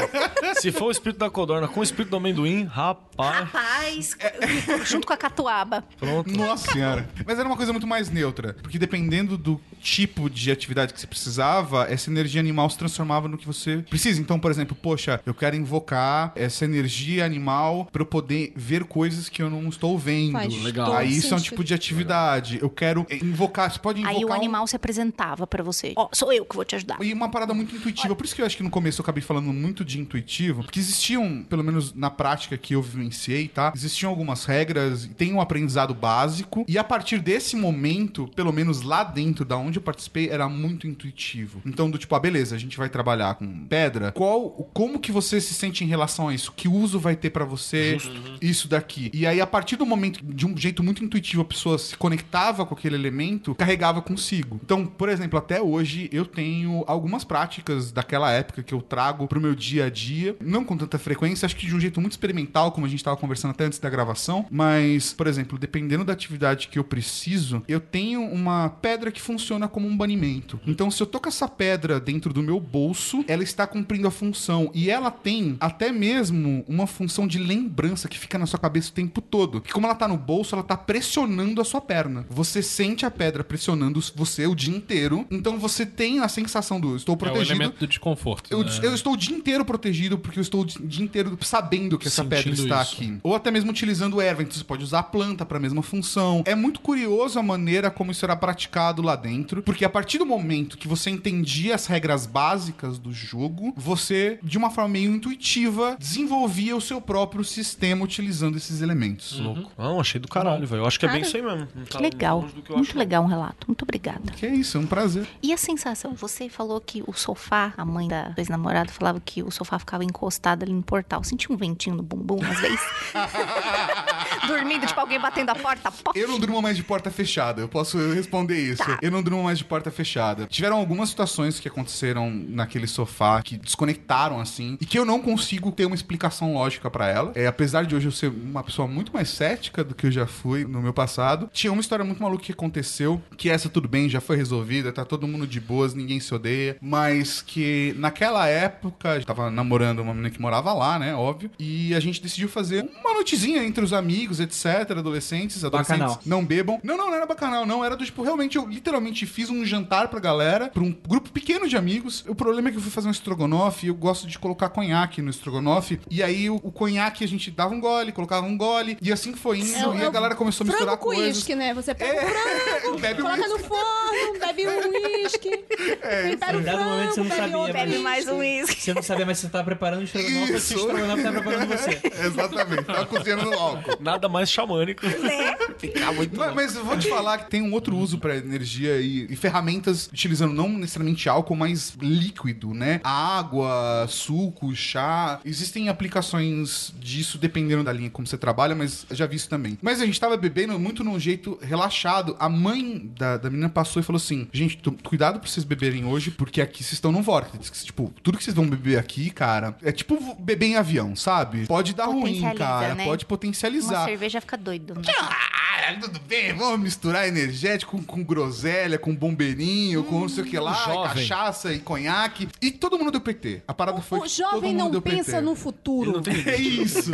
Se for o espírito da codorna com o espírito do amendoim, rapaz, Rapaz, É. junto com a catuaba. pronto. Nossa senhora. Mas era uma coisa muito mais neutra. Porque dependendo do tipo de atividade que você precisava, essa energia animal se transformava no que você precisa. Então, por exemplo, poxa, eu quero invocar essa energia animal para eu poder ver coisas que eu não estou vendo. Faz Legal. Aí isso é um sentido. tipo de atividade. Eu quero invocar. Você pode invocar. Aí o um- animal se apresentava pra você. Ó, sou eu que vou te ajudar. E uma parada muito intuitiva. Por isso que eu acho que no começo eu acabei falando muito de intuitivo. Porque existiam, pelo menos na prática que eu vivenciei, tá? Existiam algumas regras, tem um aprendizado básico. E a partir desse momento, pelo menos lá dentro da onde eu participei, era muito intuitivo. Então, do tipo, ah, beleza, a gente vai trabalhar com pedra. Qual, como que você se sente em relação a isso? Que uso vai ter pra você isso daqui? E aí, a partir do momento, de um jeito muito intuitivo, a pessoa se conectava com aquele elemento, carregava consigo. Então, por exemplo, até hoje eu tenho algumas práticas daquela época que eu trago pro meu dia a dia, não com tanta frequência, acho que de um jeito muito experimental, como a gente tava conversando até antes da gravação, mas, por exemplo, dependendo da atividade que eu preciso, eu tenho uma pedra que funciona como um banimento. Então, se eu tô com essa pedra dentro do meu bolso, ela está cumprindo a função e ela tem até mesmo uma função de lembrança que fica na sua cabeça o tempo todo. Que como ela tá no bolso, ela tá pressionando a sua perna. Você sente a pedra pressionando você o dia inteiro. Então você tem a sensação do estou É o protegido. elemento do desconforto. Eu, né? eu estou o dia inteiro protegido porque eu estou o dia inteiro sabendo que essa Sentindo pedra está isso. aqui. Ou até mesmo utilizando erva. Então você pode usar a planta para a mesma função. É muito curioso a maneira como isso era praticado lá dentro. Porque a partir do momento que você entendia as regras básicas do jogo, você, de uma forma meio intuitiva, desenvolvia o seu próprio sistema utilizando esses elementos. Louco. Não, achei do caralho, velho. Eu acho que é bem Cara, isso aí mesmo. Não tá Que legal. Muito acho. legal um relato. Muito obrigada. Que é isso, é um prazer. E a sensação? Você falou que o sofá, a mãe da ex-namorada falava que o sofá ficava encostado ali no portal. Sentia um ventinho no bumbum às vezes? Dormindo, tipo alguém batendo a porta. Eu não durmo mais de porta fechada, eu posso responder isso. Tá. Eu não durmo mais de porta fechada. Tiveram algumas situações que aconteceram naquele sofá que desconectaram assim e que eu não consigo ter uma explicação lógica pra ela. É, apesar de hoje eu ser uma pessoa muito mais cética do que eu já fui no meu passado, tinha uma história muito maluca que aconteceu, que essa tudo bem, já foi resolvida, tá todo mundo de boas, ninguém se odeia, mas que naquela época eu tava namorando uma menina que morava lá, né, óbvio, e a gente decidiu fazer uma noitezinha entre os amigos, etc, adolescentes, adolescentes Bacanal. não bebam. Não, não, não era bacanal, não. Era do tipo, realmente, eu literalmente fiz um jantar pra galera, pra um grupo pequeno de amigos. O problema é que eu fui fazer um estrogonofe e eu gosto de colocar conhaque no estrogonofe. E aí o, o conhaque a gente dava um gole, colocava um gole, e assim foi indo. É e é a galera começou a misturar Frango com coisas. uísque, né? Você pega o frango, Bebe coloca uísque. no forno, bebe um uísque. tempera o Em dado momento você não frango, sabia, bebe mas- Bebe mais um uísque. Você não sabia mais se você tava preparando o estrogonofe o estrogonofe tava preparando você. Exatamente, tava cozinhando no álcool. Nada mais xamânico. Ficar muito mas, mas eu vou te falar que tem um outro uso pra energia e, e ferramentas utilizando não necessariamente álcool, mas líquido, né? Água, suco, chá. Existem aplicações disso dependendo da linha como você trabalha, mas já vi isso também. Mas a gente tava bebendo muito num jeito relaxado. A mãe da, da menina passou e falou assim: gente, cuidado pra vocês beberem hoje, porque aqui vocês estão no vórtice. Tipo, tudo que vocês vão beber aqui, cara, é tipo beber em avião, sabe? Pode dar ruim, cara. né? Pode Uma potencializar. Cerveja fica doido. né? Ah, tudo bem, vamos misturar energético com, com groselha, com bombeirinho, com não sei o que lá, jovem. cachaça e conhaque. E todo mundo deu PT. A parada foi O que todo jovem mundo não deu pensa PT. no futuro. É isso.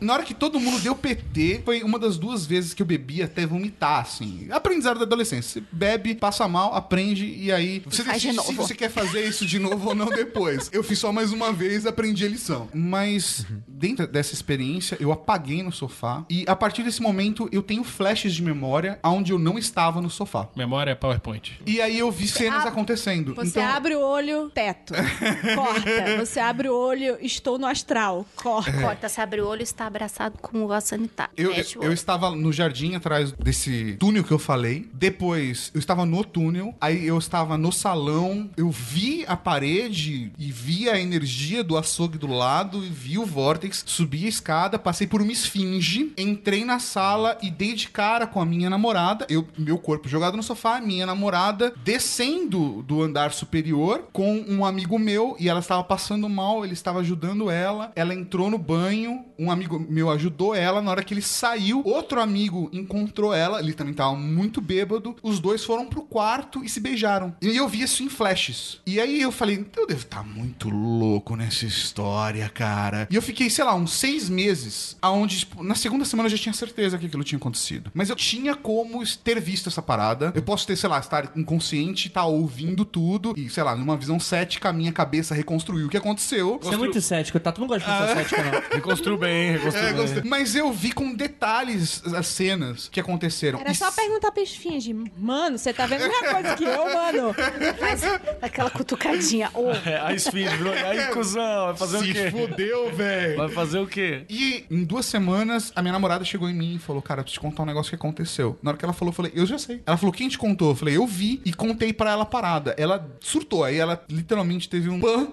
E na hora que todo mundo deu PT, foi uma das duas vezes que eu bebi até vomitar, assim. Aprendizado da adolescência. Você bebe, passa mal, aprende e aí você decide se você quer fazer isso de novo ou não depois. Eu fiz só mais uma vez, aprendi a lição. Mas dentro dessa experiência, eu apaguei no sofá e a partir desse momento eu tenho flashes de memória onde eu não estava no sofá. Memória é PowerPoint. E aí eu vi cenas abre- acontecendo. Você então, abre o olho, teto. Corta. Você abre o olho, estou no astral. Corta. Corta, se abre o olho, está abraçado com o vaso sanitário. Eu, eu estava no jardim atrás desse túnel que eu falei. Depois, eu estava no túnel. Aí eu estava no salão. Eu vi a parede e vi a energia do açougue do lado. E vi o vórtex. Subi a escada, passei por uma esfinge. Entrei na sala e dei de cara com a minha namorada. Eu, meu corpo jogado no sofá. Minha namorada descendo do andar superior com um amigo meu. E ela estava passando mal. Ele estava ajudando ela. Ela entrou no banho. Um amigo meu ajudou ela. Na hora que ele saiu, outro amigo encontrou ela. Ele também tava muito bêbado. Os dois foram pro quarto e se beijaram. E eu vi isso em flashes. E aí eu falei, eu devo estar muito louco nessa história, cara. E eu fiquei, sei lá, uns seis meses, aonde, tipo, na segunda semana eu já tinha certeza que aquilo tinha acontecido. Mas eu tinha como ter visto essa parada. Eu posso ter, sei lá, estar inconsciente, estar ouvindo tudo. E, sei lá, numa visão cética, a minha cabeça reconstruiu o que aconteceu. Você é muito cético, tá? Tu não gosta de pessoa cética, não. Reconstruiu bem, reconstruiu É, bem. gostei. Mas eu vi com detalhes as cenas que aconteceram. Era E só perguntar pra esfinge, mano, você tá vendo a mesma coisa que eu, mano? Faz aquela cutucadinha. Ô, É, a esfinge virou. Aí, cuzão, vai fazer o Se quê? fudeu, velho. Vai fazer o quê? E em duas semanas, a minha namorada chegou em mim e falou: Cara, eu preciso te contar um negócio que aconteceu. Na hora que ela falou, eu falei: Eu já sei. Ela falou: Quem te contou? Eu falei: Eu vi e contei pra ela a parada. Ela surtou. Aí ela literalmente teve um pan.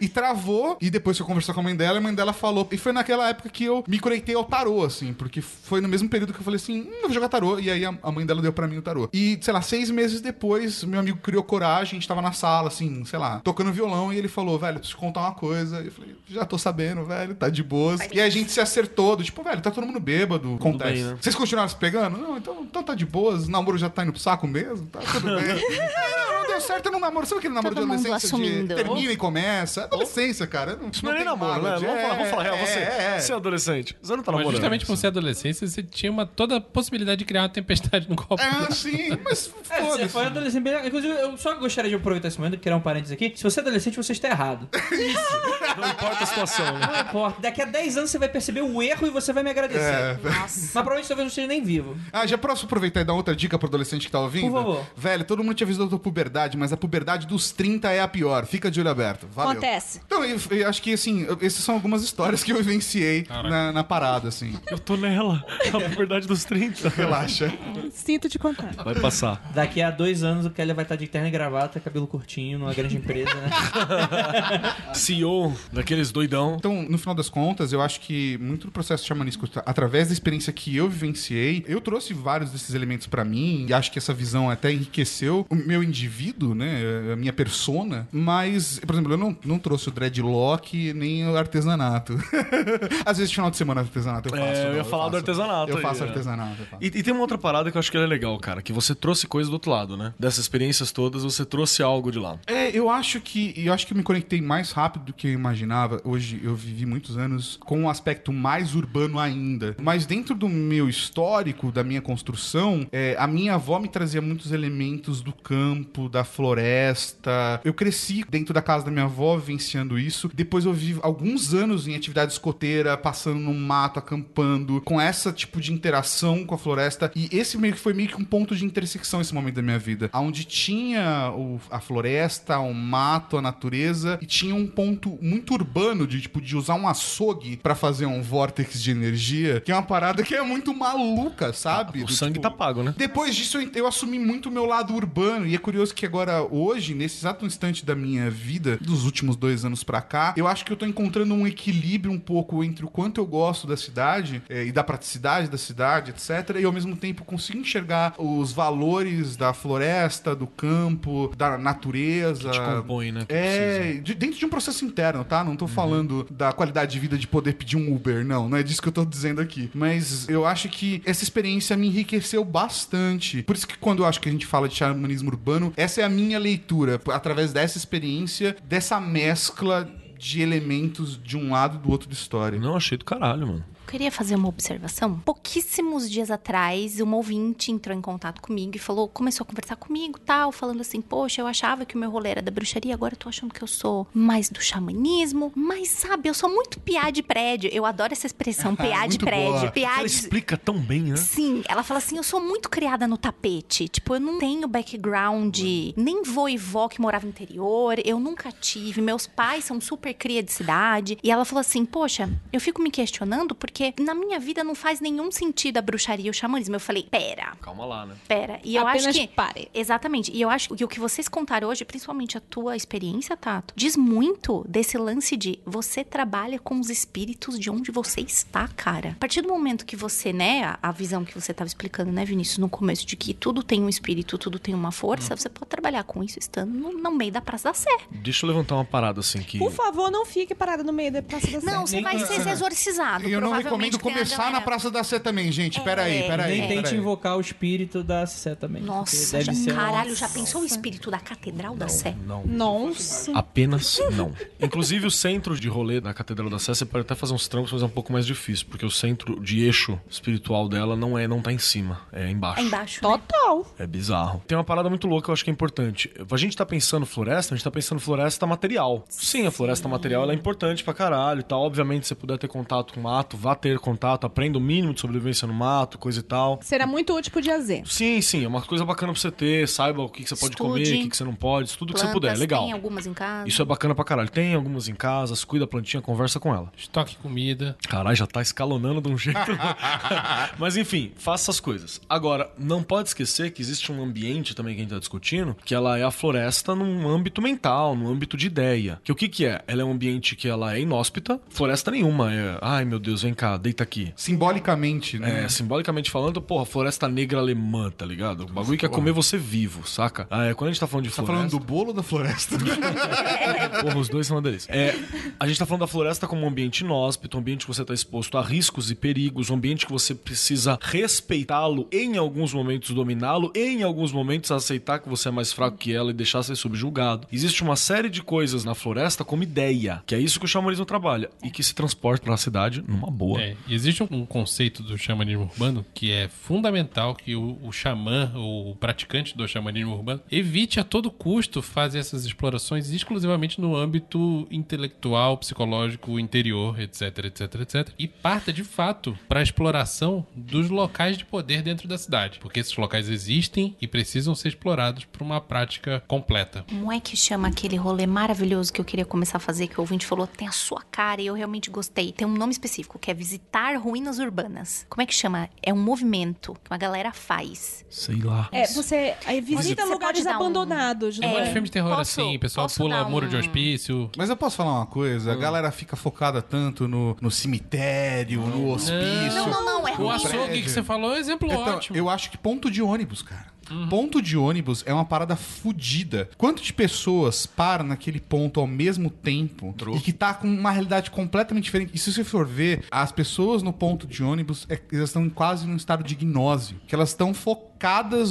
E travou, e depois foi conversar com a mãe dela, e a mãe dela falou. E foi naquela época que eu me conectei ao tarô, assim, porque foi no mesmo período que eu falei assim: hum, eu vou jogar tarô. E aí a, a mãe dela deu pra mim o tarô. E, sei lá, seis meses depois, meu amigo criou coragem, a gente tava na sala, assim, sei lá, tocando violão, e ele falou: velho, preciso te contar uma coisa. E eu falei: já tô sabendo, velho, tá de boas. E aí a gente se acertou, do tipo, velho, tá todo mundo bêbado. Acontece. bem, né? Vocês continuaram se pegando? Não, então, então tá de boas, o namoro já tá indo pro saco mesmo, tá tudo bem. não, não deu certo no namoro. Sabe aquele namoro Todo de adolescência? De termina e começa. É Adolescência, cara. Não, Isso não é nem namoro, né? de- Vamos falar, vamos falar real. é, Você, é, é. você é adolescente. Você não tá Mas namorando. justamente por ser adolescência, você tinha uma, toda a possibilidade de criar uma tempestade no copo. É, sim, mas É, você foda-se. foi adolescente. Inclusive, eu só gostaria de aproveitar esse momento, criar um parênteses aqui. Se você é adolescente, você está errado. Não importa a situação, né? Não importa. Daqui a 10 anos você vai perceber o erro e você vai me agradecer. É. Mas provavelmente talvez não esteja nem vivo. Ah, já posso aproveitar e dar outra dica pro adolescente que tá ouvindo? Por favor. Velho, todo mundo tinha visto a tua puberdade, mas a puberdade dos 30 é a pior. Fica de olho aberto. Valeu. Acontece. Então, eu, eu acho que, assim, essas são algumas histórias que eu vivenciei na, na parada, assim. Eu tô nela. A verdade dos 30. Relaxa. Sinto te contar. Vai passar. Daqui a dois anos o Kelly vai estar de terno e gravata, cabelo curtinho, numa grande empresa, né? CEO daqueles doidão. Então, no final das contas, eu acho que muito do processo xamanístico, tra- através da experiência que eu vivenciei, eu trouxe vários desses elementos pra mim, e acho que essa visão até enriqueceu o meu indivíduo, né, a minha persona, mas, por exemplo, eu não, não trouxe o dreadlock nem o artesanato. Às vezes, final de semana, artesanato eu faço. É, eu não, ia falar do faço. artesanato Eu aí, faço né? artesanato. eu faço. E, e tem uma outra parada que eu acho que é legal, cara, que você trouxe coisa do outro lado, né? Dessas experiências todas, você trouxe algo de lá. É, eu acho que eu acho que eu me conectei mais rápido do que eu imaginava. Hoje eu vivi muitos anos com um aspecto mais urbano ainda. Mas dentro do meu histórico, da minha construção, é, a minha avó me trazia muitos elementos do campo, da floresta. Eu cresci dentro da casa da minha avó vivenciando isso. Depois eu vivi alguns anos em atividade escoteira, passando no mato, acampando, com essa tipo de interação com a floresta. E esse meio que foi meio que um ponto de intersecção esse momento da minha vida, onde tinha o- a floresta, o mato, a natureza e tinha um ponto muito urbano de tipo de usar um açougue pra fazer um vórtex de energia, que é uma parada que é muito maluca, sabe? O Do sangue tipo, tá pago, né? depois disso, eu, eu assumi muito o meu lado urbano. E é curioso que agora, hoje, nesse exato instante da minha vida, dos últimos dois anos pra cá, eu acho que eu tô encontrando um equilíbrio um pouco entre o quanto eu gosto da cidade eh, e da praticidade da cidade, etc. E ao mesmo tempo consigo enxergar os valores da floresta, do campo, da natureza. Te compõe, né? que É, de- dentro de um processo interno, tá? Não tô falando da qualidade de vida de poder pedir um Uber, não. Não é disso que eu tô dizendo aqui. Mas eu acho que essa experiência me enriqueceu bastante. Por isso que quando eu acho que a gente fala de xamanismo urbano, essa é a minha leitura. Através dessa experiência, dessa mescla de elementos de um lado e do outro da história. Não, achei do caralho, mano. Eu queria fazer uma observação. Pouquíssimos dias atrás, uma ouvinte entrou em contato comigo e falou, começou a conversar comigo, tal, falando assim: "Poxa, eu achava que o meu rolê era da bruxaria, agora eu tô achando que eu sou mais do xamanismo, mas sabe, eu sou muito piá de prédio. Eu adoro essa expressão, piá de prédio, piá Ela de explica tão bem, né? Sim, ela fala assim: eu sou muito criada no tapete. Tipo, eu não tenho background, nem vô e vó que morava no interior, eu nunca tive. Meus pais são super cria de cidade. E ela falou assim: poxa, eu fico me questionando porque porque na minha vida não faz nenhum sentido a bruxaria e o xamanismo. Eu falei, pera, Calma lá, né? pera. E eu Apenas acho que. pare. Exatamente. E eu acho que o que vocês contaram hoje, principalmente a tua experiência, Tato, diz muito desse lance de você trabalha com os espíritos de onde você está, cara. A partir do momento que você, né, a, visão que você estava explicando, né, Vinícius, no começo, de que tudo tem um espírito, tudo tem uma força, você pode trabalhar com isso estando no, no meio da Praça da Sé. Deixa eu levantar uma parada assim que. Por favor, não fique parada no meio da Praça da Sé. Não, você vai ser exorcizado. Eu não provavelmente recomendo começar na Praça da Sé também, gente. Peraí, É, peraí. Nem tente peraí. invocar o espírito da Sé também. Nossa, deve já, ser caralho, já pensou o espírito da Catedral da Sé? Não. Nossa. Apenas não. Inclusive, o centro de rolê da Catedral da Sé, você pode até fazer uns trampos, mas é um pouco mais difícil, porque o centro de eixo espiritual dela não é, não tá em cima, é embaixo. É embaixo. né? Total. É bizarro. Tem uma parada muito louca que eu acho que é importante. A gente tá pensando floresta, a gente tá pensando floresta material. Sim, a floresta material ela é importante pra caralho e tal. Obviamente, se você puder ter contato com o mato, vá ter contato, aprenda o mínimo de sobrevivência no mato, coisa e tal. Será muito útil pro dia Z. Sim, sim, é uma coisa bacana pra você ter, saiba o que, que você pode Estude. comer, o que, que você não pode, tudo que você Plantas, puder, legal. Tem algumas em casa. Isso é bacana pra caralho. Tem algumas em casa, cuida da plantinha, conversa com ela. Estoque comida. Caralho, já tá escalonando de um jeito. Mas enfim, faça essas coisas. Agora, não pode esquecer que existe um ambiente também que a gente tá discutindo, que ela é a floresta num âmbito mental, num âmbito de ideia. Que o que que é? Ela é um ambiente que ela é inóspita, floresta nenhuma. É, ai meu Deus, vem cá, deita aqui. Simbolicamente, né? É, simbolicamente falando, porra, floresta negra alemã, tá ligado? O bagulho que é comer você vivo, saca? Ah, é, quando a gente tá falando de Tá floresta... falando do bolo da floresta? Porra, os dois são uma delícia. É, a gente tá falando da floresta como um ambiente inóspito, um ambiente que você tá exposto a riscos e perigos, um ambiente que você precisa respeitá-lo, em alguns momentos dominá-lo, em alguns momentos aceitar que você é mais fraco que ela e deixar ser subjugado. Existe uma série de coisas na floresta como ideia, que é isso que o xamanismo trabalha, e que se transporta pra cidade numa boa. É, e existe um, conceito do xamanismo urbano que é fundamental que o, o xamã, o praticante do xamanismo urbano, evite a todo custo fazer essas explorações exclusivamente no âmbito intelectual, psicológico, interior, etc, etc, etc. E parta de fato para a exploração dos locais de poder dentro da cidade, porque esses locais existem e precisam ser explorados para uma prática completa. Como é que chama aquele rolê maravilhoso que eu queria começar a fazer, que o ouvinte falou, tem a sua cara e eu realmente gostei. Tem um nome específico, que é visitar ruínas urbanas. Como é que chama? É um movimento que uma galera faz. Sei lá. É, você aí visita Você lugares um- abandonados, Um não monte é? de filme de terror Posso- assim, o pessoal pula dar muro de um- hospício. Mas eu posso falar uma coisa? A galera fica focada tanto no, no cemitério, no hospício. Não, não, não, é O açougue que você falou é um exemplo Então, ótimo. eu acho que ponto de ônibus, cara. Ponto de ônibus é uma parada fodida. Quanto de pessoas param naquele ponto ao mesmo tempo e que tá com uma realidade completamente diferente? E se você for ver, as pessoas no ponto de ônibus, é- elas estão quase num estado de gnose. Que elas estão focadas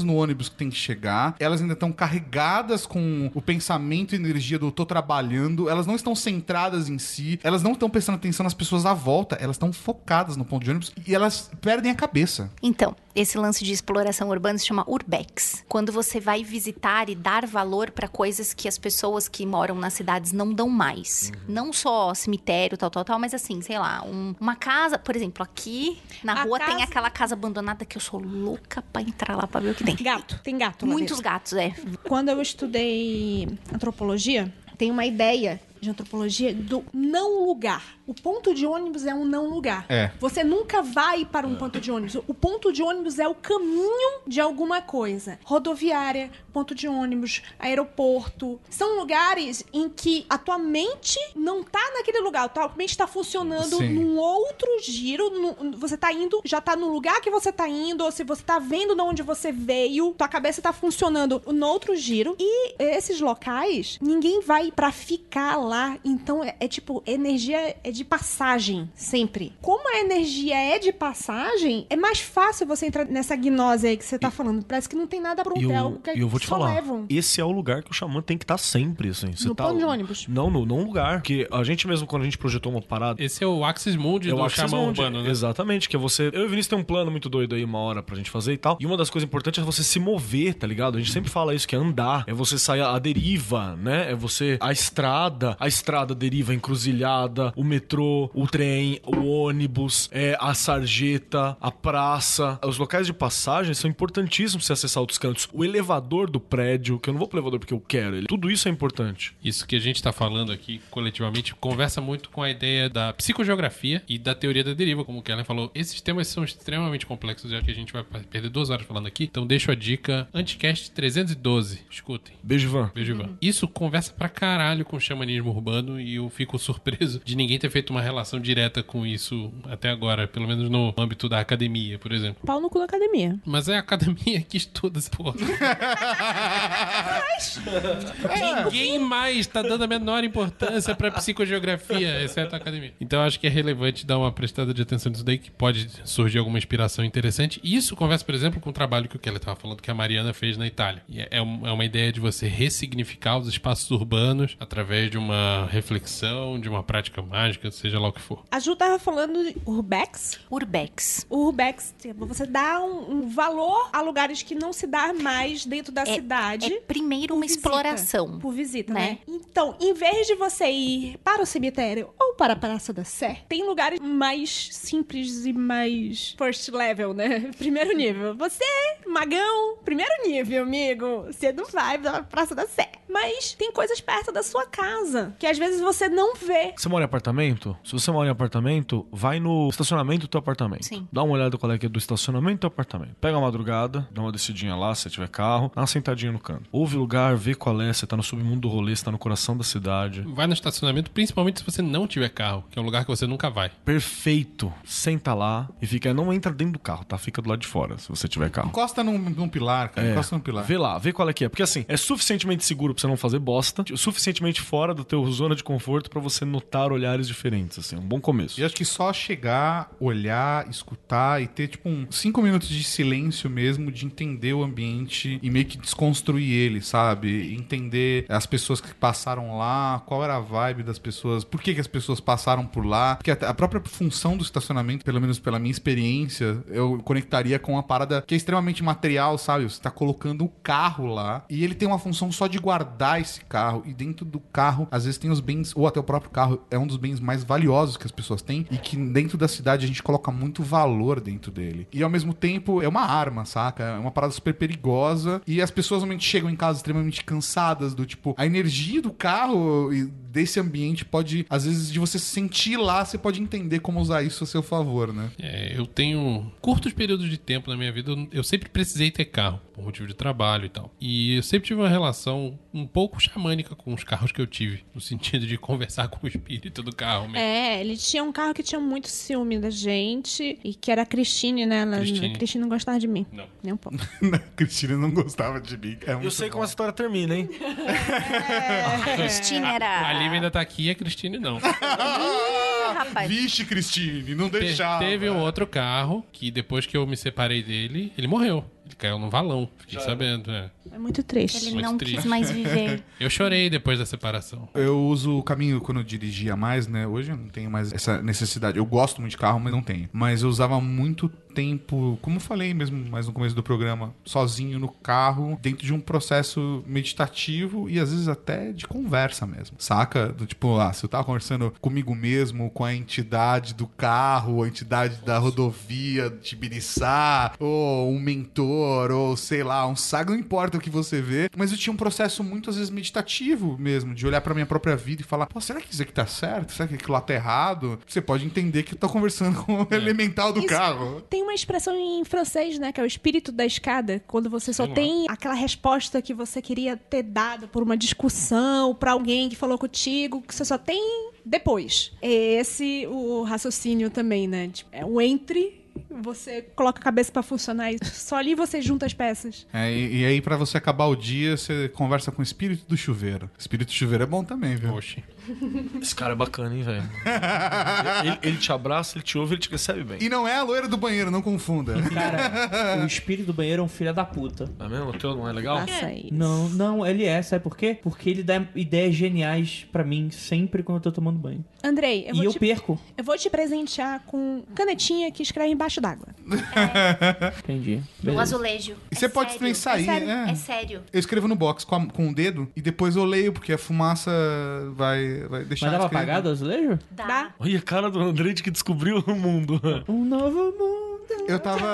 no ônibus que tem que chegar, elas ainda estão carregadas com o pensamento e energia do tô trabalhando, elas não estão centradas em si, elas não estão prestando atenção nas pessoas à volta, elas estão focadas no ponto de ônibus e elas perdem a cabeça. Então, esse lance de exploração urbana se chama urbex. Quando você vai visitar e dar valor para coisas que as pessoas que moram nas cidades não dão mais. Não só cemitério, tal, tal, tal, mas assim, sei lá, um- uma casa, por exemplo, aqui na A rua tem casa- aquela casa abandonada que eu sou louca pra entrar lá pra ver o que tem. Gato, tem gato lá Muitos dentro. gatos, é. Quando eu estudei antropologia, tem uma ideia de antropologia do não lugar. O ponto de ônibus é um não lugar. É. Você nunca vai para um ponto de ônibus. O ponto de ônibus é o caminho de alguma coisa. Rodoviária, ponto de ônibus, aeroporto. São lugares em que a tua mente não tá naquele lugar. A tua mente tá funcionando Sim. num outro giro. num- você tá indo, já tá no lugar que você tá indo, ou se você tá vendo de onde você veio, tua cabeça tá funcionando no outro giro. E esses locais, ninguém vai pra ficar lá. Então é, é tipo, energia é de passagem, sempre. Como a energia é de passagem, é mais fácil você entrar nessa gnose aí que você tá falando. Parece que não tem nada pronto. E é eu, algo que e eu vou te falar, levam. esse é o lugar que o xamã tem que estar sempre, assim. Você No tá- ponto de ônibus. Não, no, num lugar. Porque a gente mesmo, quando a gente projetou uma parada, Esse é o Axis Mundi Eu do acho que vocês xamã vão- urbano, né? Exatamente, que é você. Eu e o Vinícius tem um plano muito doido aí, uma hora pra gente fazer e tal. E uma das coisas importantes é você se mover, tá ligado? A gente sempre fala isso, que é andar. É você sair à deriva, né? É você. A estrada, a estrada deriva, encruzilhada, o metrô, o trem, o ônibus, é, a sarjeta, a praça. Os locais de passagem são importantíssimos você acessar outros cantos. O elevador do prédio, que eu não vou pro elevador porque eu quero. Ele- Tudo isso é importante. Isso que a gente tá falando aqui coletivamente conversa muito com a ideia da psicogeografia e da teoria da deriva, como o Kellen falou. Esses temas são extremamente complexos, já que a gente vai perder duas horas falando aqui. Então deixo a dica Anticast 312. Escutem. Beijo, Ivan. Beijo, Ivan. Isso conversa pra caralho com o xamanismo urbano e eu fico surpreso de ninguém ter feito uma relação direta com isso até agora, pelo menos no âmbito da academia, por exemplo. Pau no cu da academia. Mas é a academia que estuda essa porra. Ninguém mais tá dando a menor importância pra psicogeografia, exceto a academia. Então eu acho que é relevante dar uma prestada de atenção nisso daí, que pode surgir alguma inspiração interessante. E isso conversa, por exemplo, com o trabalho que o Kelly tava falando que a Mariana fez na Itália. E é, é uma ideia de você ressignificar os espaços urbanos através de uma reflexão, de uma prática mágica, seja lá o que for. A Ju tava falando de urbex. Urbex. O urbex, tipo, você dá um, um valor a lugares que não se dá mais dentro da cidade. É primeiro uma visita. exploração. Por visita, né? né? Então, em vez de você ir para o cemitério ou para a Praça da Sé, tem lugares mais simples e mais first level, né? Primeiro nível. Você, magão, primeiro nível, amigo. Você não vai para a Praça da Sé. Mas tem coisas perto da sua casa que às vezes você não vê. Você mora em apartamento? Se você mora em apartamento, vai no estacionamento do teu apartamento. Sim. Dá uma olhada qual é que é do estacionamento do teu apartamento. Pega a madrugada, dá uma descidinha lá, se tiver carro, dá uma sentadinha no canto. Ouve o lugar, vê qual é, você tá no submundo do rolê, você tá no coração da cidade. Vai no estacionamento, principalmente se você não tiver carro, que é um lugar que você nunca vai. Perfeito. Senta lá e fica. Não entra dentro do carro, tá? Fica do lado de fora, se você tiver carro. Encosta num, num pilar, cara. É, Encosta num pilar. Vê lá, vê qual é que é. Porque assim, é suficientemente seguro pra você não fazer bosta, suficientemente fora da teu zona de conforto pra você notar olhares diferentes, assim. Um bom começo. E acho que só chegar, olhar, escutar e ter, tipo, uns cinco minutos de silêncio mesmo, de entender o ambiente e meio que desconstruir ele, sabe? Entender as pessoas que passaram lá, qual era a vibe das pessoas, por que, que as pessoas passaram por lá. Porque a própria função do estacionamento, pelo menos pela minha experiência, eu conectaria com uma parada que é extremamente material, sabe? Você tá colocando o carro lá e ele tem uma função só de guardar esse carro. E dentro do carro, às vezes tem os bens, ou até o próprio carro é um dos bens mais valiosos que as pessoas têm e que dentro da cidade a gente coloca muito valor dentro dele. E ao mesmo tempo é uma arma, saca? É uma parada super perigosa e as pessoas normalmente chegam em casa extremamente cansadas do tipo, a energia do carro e desse ambiente pode, às vezes, de você se sentir lá, você pode entender como usar isso a seu favor, né? É, eu tenho curtos períodos de tempo na minha vida, eu sempre precisei ter carro, por motivo de trabalho e tal. E eu sempre tive uma relação um pouco xamânica com os carros que eu tive, no sentido de conversar com o espírito do carro mesmo. É, ele tinha um carro que tinha muito ciúme da gente e que era a Cristine, né? Ela, Cristine. A Cristine não gostava de mim. Não. Nem um pouco. A Cristina não gostava de mim. É Eu sei bom. como essa história termina, hein? A Cristina era. A Lívia ainda tá aqui e a Cristine não. Rapaz. Vixe, Cristine, não Te- deixava. teve um outro carro que depois que eu me separei dele, ele morreu. Ele caiu num valão, fiquei sabendo. é. É muito triste. Ele Muito não triste. quis mais viver. Eu chorei depois da separação. Eu uso o caminho quando eu dirigia mais, né? Hoje eu não tenho mais essa necessidade. Eu gosto muito de carro, mas não tenho. Mas eu usava muito tempo, como eu falei mesmo mais no começo do programa, sozinho no carro, dentro de um processo meditativo e às vezes até de conversa mesmo. Saca? Do tipo, ah, se eu tava conversando comigo mesmo, com a entidade do carro, a entidade da rodovia de Tibiriçá, ou um mentor, ou sei lá, um saga, não importa o que você vê, mas eu tinha um processo muito às vezes meditativo mesmo, de olhar pra minha própria vida e falar, pô, será que isso aqui tá certo? Será que aquilo lá tá errado? Você pode entender que eu tô conversando com o elemental do Isso carro. Tem uma expressão em francês, né? Que é o espírito da escada. Quando você só lá. tem aquela resposta que você queria ter dado por uma discussão, pra alguém que falou contigo, que você só tem depois. É esse o raciocínio também, né? Tipo, é o entre. Você coloca a cabeça pra funcionar e só ali você junta as peças. É, e, e aí, pra você acabar o dia, você conversa com o espírito do chuveiro. Espírito do chuveiro é bom também, viu? Oxi. Esse cara é bacana, hein, velho? ele, ele te abraça, ele te ouve, ele te recebe bem. E não é a loira do banheiro, não confunda. Cara, o espírito do banheiro é um filho da puta. É mesmo? O teu não é legal? Faça isso. Não, não, ele é, sabe por quê? Porque ele dá ideias geniais pra mim sempre quando eu tô tomando banho. Andrei, eu e vou, eu te, perco. eu vou te presentear com canetinha que escreve embaixo d'água. Entendi. O Beleza. azulejo. E você pode sério. também sair, é sério, né? É sério. Eu escrevo no box com, a- com o dedo e depois eu leio, porque a fumaça vai, vai deixar. Mas dava escrever. apagado o azulejo? Dá. Dá? Olha a cara do Andrei de que descobriu o mundo. Um novo mundo. Eu tava.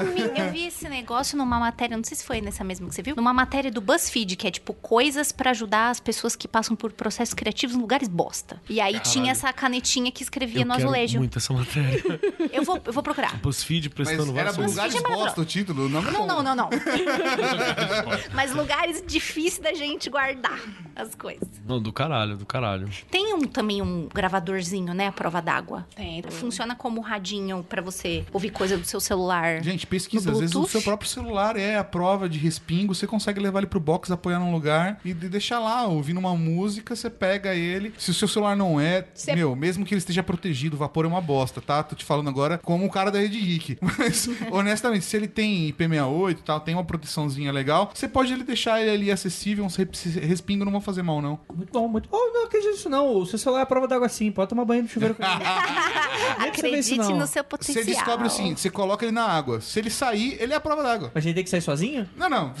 Eu vi, eu vi esse negócio numa matéria, não sei se foi nessa mesma que você viu, numa matéria do BuzzFeed, que é tipo coisas pra ajudar as pessoas que passam por processos criativos em lugares bosta. E aí tinha essa canetinha que escrevia Eu no quero azulejo. muito essa matéria. Eu vou, eu vou procurar. BuzzFeed Mas prestando era vários lugares Mas, é bosta o título. Não, Não, não, não, não. Mas lugares difíceis da gente guardar as coisas. Não, do caralho, do caralho. Tem um, também um gravadorzinho, né? A prova d'água. Tem. Funciona como radinho pra você ouvir coisa do seu celular. Gente, pesquisa. Às vezes o seu próprio celular é a prova de respingo. Você consegue levar ele pro box, apoiar num lugar e de- deixar lá, ouvindo uma música, você pega ele. Se o seu celular não é, Cê- meu, mesmo que ele esteja protegido, o vapor é uma bosta, tá? Tô te falando agora como o cara da Rede Geek. Mas, honestamente, se ele tem IP68 e tal, tem uma proteçãozinha legal, você pode ele deixar ele ali acessível, uns rep- respingo não vão fazer mal, não. Muito bom, muito bom. Oh, não acredito nisso não. O seu celular é a prova d'água sim. Pode tomar banho no chuveiro isso, Acredite não. no seu potencial. Você descobre assim, você coloca ele na água. Se ele sair, ele é a prova d'água. Mas a gente tem que sair sozinho? Não, não.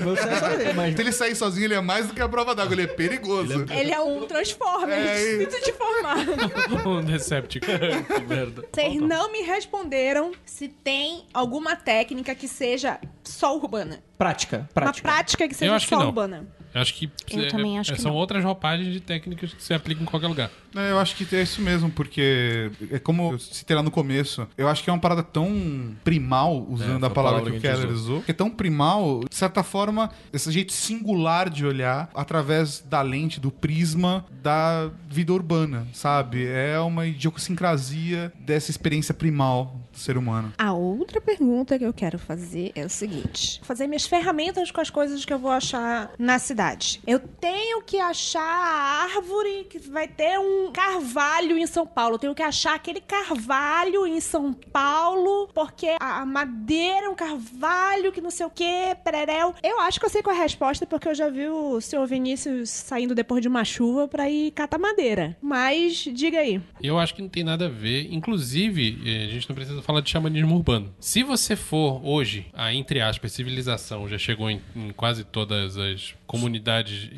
Eu saio sozinho, mas... Se ele sair sozinho, ele é mais do que a prova d'água. Ele é perigoso. Ele é um Transformer. É Sinto te formar. um Decepticon. que merda. Vocês não me responderam se tem alguma técnica que seja só urbana. Prática, Uma prática. prática que seja acho que só não. urbana. Eu acho que, Eu é- também acho é- que são não. outras roupagens de técnicas que você aplica em qualquer lugar. É, eu acho que é isso mesmo, porque é como eu citei lá no começo, eu acho que é uma parada tão primal, usando É, a palavra, palavra que o Keller usou, que é tão primal, de certa forma, esse jeito singular de olhar através da lente, do prisma da vida urbana, sabe? É uma idiosincrasia dessa experiência primal do ser humano. A outra pergunta que eu quero fazer é o seguinte: fazer minhas ferramentas com as coisas que eu vou achar na cidade. Eu tenho que achar a árvore que vai ter um carvalho em São Paulo. Eu tenho que achar aquele carvalho em São Paulo, porque a madeira é um carvalho que não sei o que, pererel. Eu acho que eu sei qual é a resposta, porque eu já vi o senhor Vinícius saindo depois de uma chuva pra ir catar madeira. Mas diga aí. Eu acho que não tem nada a ver. Inclusive, eh, a gente não precisa falar de xamanismo urbano. Se você for hoje, a entre aspas, civilização já chegou em, em quase todas as comunidades,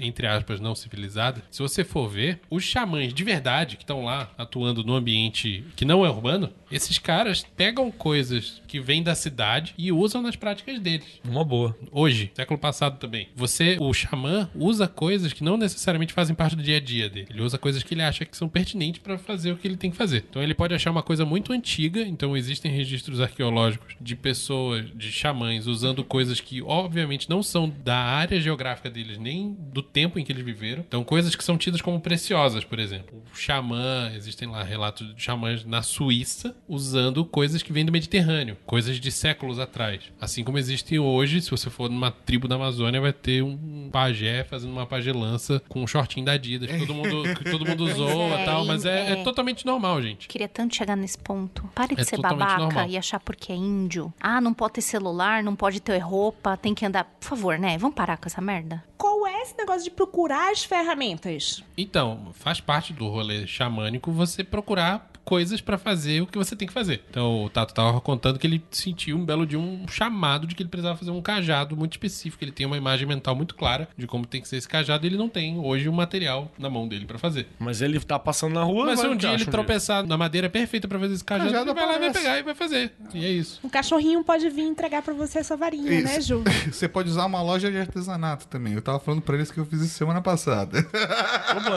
entre aspas, não civilizadas. Se você for ver, os xamãs de verdade que estão lá atuando no ambiente que não é urbano, esses caras pegam coisas que vêm da cidade e usam nas práticas deles. Uma boa. Hoje, século passado também. Você, o xamã, usa coisas que não necessariamente fazem parte do dia a dia dele. Ele usa coisas que ele acha que são pertinentes pra fazer o que ele tem que fazer. Então ele pode achar uma coisa muito antiga, então existem registros arqueológicos de pessoas, de xamãs, usando coisas que obviamente não são da área geográfica deles, nem do tempo em que eles viveram. Então coisas que são tidas como preciosas, por exemplo. O xamã, existem lá relatos de xamãs na Suíça usando coisas que vêm do Mediterrâneo, coisas de séculos atrás. Assim como existe hoje, se você for numa tribo da Amazônia, vai ter um pajé fazendo uma pagelança com um shortinho da Adidas, que todo mundo, que todo mundo zoa e tal, mas é, é totalmente normal, gente. Queria tanto chegar nesse ponto. Pare de É ser babaca normal. e achar porque é índio. Ah, não pode ter celular, não pode ter roupa, tem que andar. Por favor, né? Vamos parar com essa merda? Qual é esse negócio de procurar as ferramentas? Então, faz parte do rolê xamânico você procurar coisas pra fazer o que você tem que fazer. Então, o Tato tava contando que ele sentiu um belo de um chamado de que ele precisava fazer um cajado muito específico. Ele tem uma imagem mental muito clara de como tem que ser esse cajado e ele não tem hoje o material na mão dele pra fazer. Mas ele tá passando na rua. Mas se vai um dia ele tropeçar na madeira perfeita pra fazer esse cajado, Cajado ele vai lá, vai pegar e vai fazer. E é isso. Um cachorrinho pode vir entregar pra você essa varinha, Isso. né, Ju? Você pode usar uma loja de artesanato também. Eu tava falando pra eles que eu fiz isso semana passada.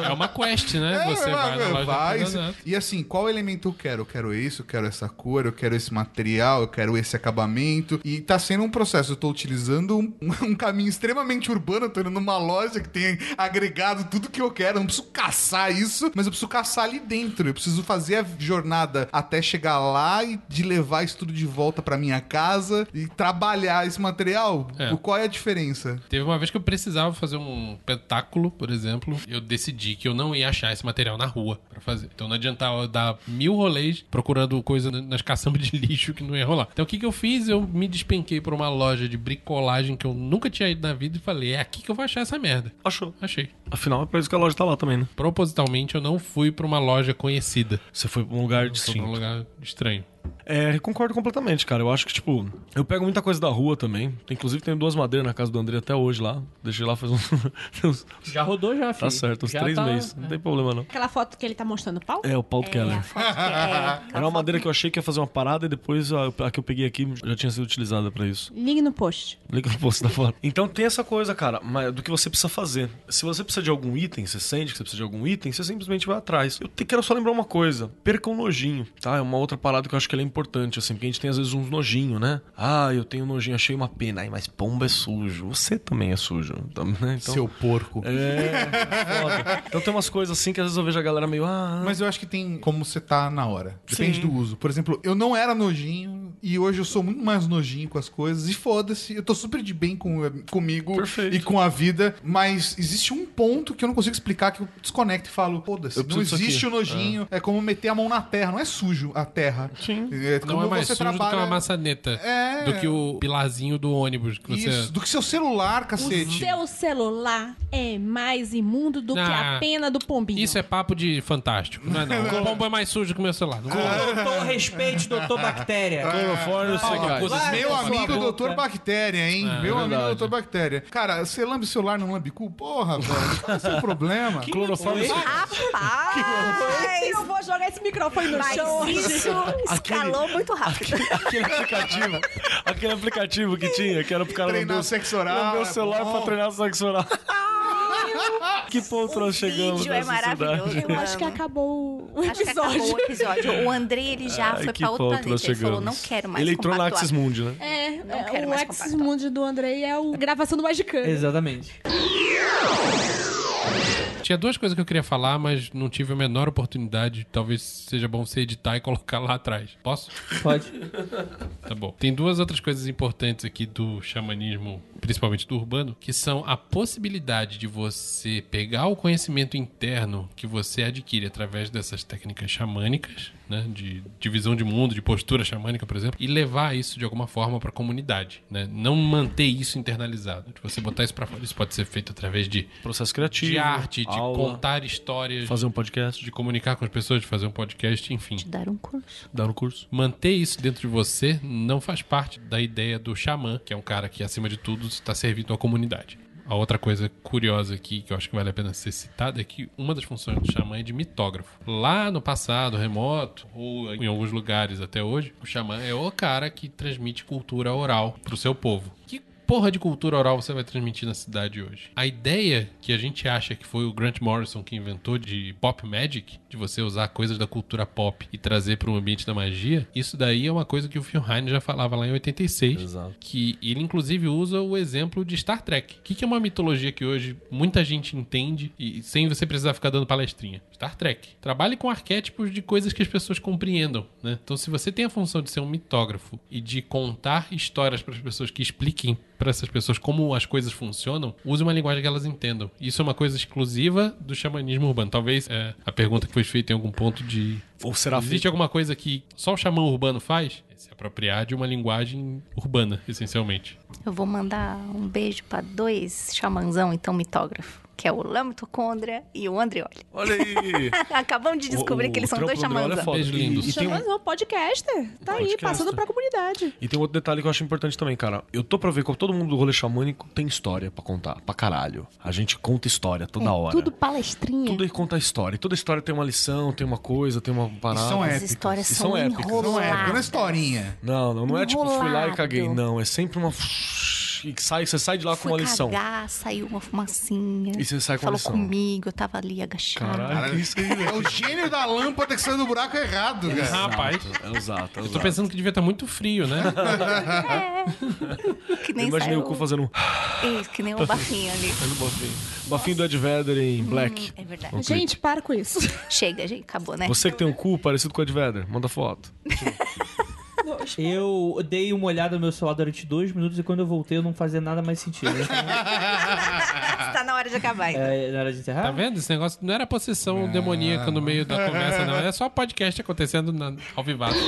É uma quest, né? É, você vai na loja de vai. artesanato. E assim, qual elemento eu quero? Eu quero isso, eu quero essa cor, eu quero esse material, eu quero esse acabamento. E tá sendo um processo. Eu tô utilizando um, um caminho extremamente urbano. Eu tô indo numa loja que tem agregado tudo que eu quero. Eu não preciso caçar isso, mas eu preciso caçar ali dentro. Eu preciso fazer a jornada até chegar lá e de levar isso tudo de volta pra minha casa e trabalhar esse material. É. Qual é a diferença? Teve uma vez que eu precisava fazer um espetáculo, por exemplo. Eu decidi que eu não ia achar esse material na rua pra fazer. Então não adiantava eu dar mil rolês procurando coisa nas caçambas de lixo que não ia rolar. Então o que, que eu fiz? Eu me despenquei por uma loja de bricolagem que eu nunca tinha ido na vida e falei: é aqui que eu vou achar essa merda. Achou. Achei. Afinal, é pra isso que a loja tá lá também, né? Propositalmente eu não fui pra uma loja conhecida. Você foi pra um lugar Eu fui pra um distinto. lugar estranho. É, concordo completamente, cara. Eu acho que, tipo, eu pego muita coisa da rua também. Inclusive, tenho duas madeiras na casa do André até hoje lá. Deixei lá faz uns. uns- Já rodou já, filho. tá certo, uns Já três tá- meses. Não tem problema, não. Aquela foto que ele tá mostrando o pau? É, o Paulo É, a Keller. foto que é- Era uma madeira que eu achei que ia fazer uma parada e depois a, a que eu peguei aqui já tinha sido utilizada pra isso. Ligue no post. Liga no post da foto. Então tem essa coisa, cara, mas do que você precisa fazer. Se você precisa de algum item, você sente que você precisa de algum item, você simplesmente vai atrás. Eu te, quero só lembrar uma coisa: perca o nojinho, tá? É uma outra parada que eu acho que ela é importante, assim, porque a gente tem às vezes uns nojinho, né? Ah, eu tenho nojinho, achei uma pena. Ai, mas pomba é sujo. Você também é sujo, né? Então, Seu porco. É, foda. Então tem umas coisas assim que às vezes eu vejo a galera meio. Ah, Mas eu acho que tem como você tá na hora. Depende Sim. do uso. Por exemplo, eu não era nojinho e hoje eu sou muito mais nojinho com as coisas. E foda-se, eu tô super de bem com, comigo Perfeito. e com a vida. Mas existe um ponto que eu não consigo explicar que eu desconecto e falo, foda-se, não existe o nojinho. É. como meter a mão na terra, não é sujo a terra. Sim. É Não como é mais você sujo do que trabalha- uma maçaneta. É. Do que o pilarzinho do ônibus que você... Isso, do que seu celular, O cacete. seu celular é mais imundo do que Ah, a pena do pombinho. Isso é papo de fantástico. Não é não. O pombo é mais sujo que o meu celular. Não Doutor, respeite, doutor Bactéria. Clorofórmio secais. Vai, Meu Sua amigo boca. Doutor Bactéria, hein? É, Meu amigo verdade. Doutor Bactéria. Cara, você lambe o celular no lambe cu? Porra, velho. Qual é o seu problema? Clorofórmio Rapaz! Eu vou jogar esse microfone no chão. Isso escalou muito rápido. aquele aplicativo. aquele aplicativo que tinha, que era pro cara Treinar lamber o- sexo oral, lamber o é celular bom. pra treinar sexo oral. que ponto nós chegamos vídeo é maravilhoso. cidade? Eu acho que acabou o Acho que acabou episódio. o episódio. O Andrei, ele já Ai, foi pra outro planeta. Ele falou, chegamos. não quero mais Ele entrou compactuar. Axis Mundi, né? É, Não é, quero o mais compactuar. Mundi do Andrei é a gravação do Magicano. Exatamente. Tinha duas coisas que eu queria falar, mas não tive a menor oportunidade. Talvez seja bom você editar e colocar lá atrás. Posso? Pode. Tá bom. Tem duas outras coisas importantes aqui do xamanismo, principalmente do urbano, que são a possibilidade de você pegar o conhecimento interno que você adquire através dessas técnicas xamânicas, né, de divisão de mundo, de postura xamânica, por exemplo, e levar isso de alguma forma para a comunidade, né? Não manter isso internalizado. De você botar isso para fora. Isso pode ser feito através de, Processo criativo. de arte, de aula, contar histórias, Fazer um podcast, de comunicar com as pessoas, de fazer um podcast, enfim. Te dar um curso. dar um curso. Manter isso dentro de você não faz parte da ideia do xamã, que é um cara que, acima de tudo, está servindo à comunidade. A outra coisa curiosa aqui, que eu acho que vale a pena ser citada, é que uma das funções do xamã é de mitógrafo. Lá no passado remoto, ou em alguns lugares até hoje, o xamã é o cara que transmite cultura oral pro seu povo. Porra de cultura oral você vai transmitir na cidade hoje? A ideia que a gente acha que foi o Grant Morrison que inventou de pop magic, de você usar coisas da cultura pop e trazer para o ambiente da magia, isso daí é uma coisa que o Phil Heine já falava lá em 86. Exato. Que ele, inclusive, usa o exemplo de Star Trek. O que, que é uma mitologia que hoje muita gente entende e sem você precisar ficar dando palestrinha? Star Trek. Trabalhe com arquétipos de coisas que as pessoas compreendam, né? Então, se você tem a função de ser um mitógrafo e de contar histórias para as pessoas que expliquem para essas pessoas como as coisas funcionam, use uma linguagem que elas entendam. Isso é uma coisa exclusiva do xamanismo urbano. Talvez é, a pergunta que foi feita em algum ponto de Ou será Existe feito. alguma coisa que só o xamã urbano faz? É se apropriar de uma linguagem urbana, essencialmente. Eu vou mandar um beijo pra dois xamanzão, então, mitógrafo. Que é o Lama Mitocôndria e o Andrioli. Olha aí. Acabamos de descobrir O- que eles são dois André é. Beijo E-. E, tem um, Chama o podcaster. Tá aí, Podcaster. passando pra comunidade. e tem um outro detalhe que eu acho importante também, cara. Eu tô pra ver que todo mundo do rolê xamânico tem história pra contar. Pra caralho. A gente conta história toda hora. Tudo palestrinha. Tudo aí conta história. E toda história tem uma lição, tem uma coisa, tem uma parada. são As épicas. histórias E são, são épicas. Não é, não é historinha. Não, não, não é tipo fui lá e caguei. Não, é sempre uma. E que sai, você sai de lá com Fui uma lição. cagar, saiu uma fumacinha. E você sai com Falou lição. comigo, eu tava ali agachado. Caralho, isso aí, É o gênio da lâmpada que saiu do buraco errado, cara. Rapaz, É exato, é eu tô exato. pensando que devia estar muito frio, né? Que nem Imaginei o saiu... cu fazendo um. Isso, que nem um bafinho ali. Fazendo bafinho. Bafinho do Ed Vedder em Black. É verdade. Um. Gente, para com isso. Chega, gente, acabou, né? Você que tem um cu parecido com o Ed Vedder, manda foto. Eu dei uma olhada no meu celular durante dois minutos e quando eu voltei eu não fazia nada mais sentido. tá na hora de acabar. então. é, na hora de encerrar? Tá vendo? Esse negócio não era possessão demoníaca no meio da conversa, não. É só podcast acontecendo na, ao vivaço.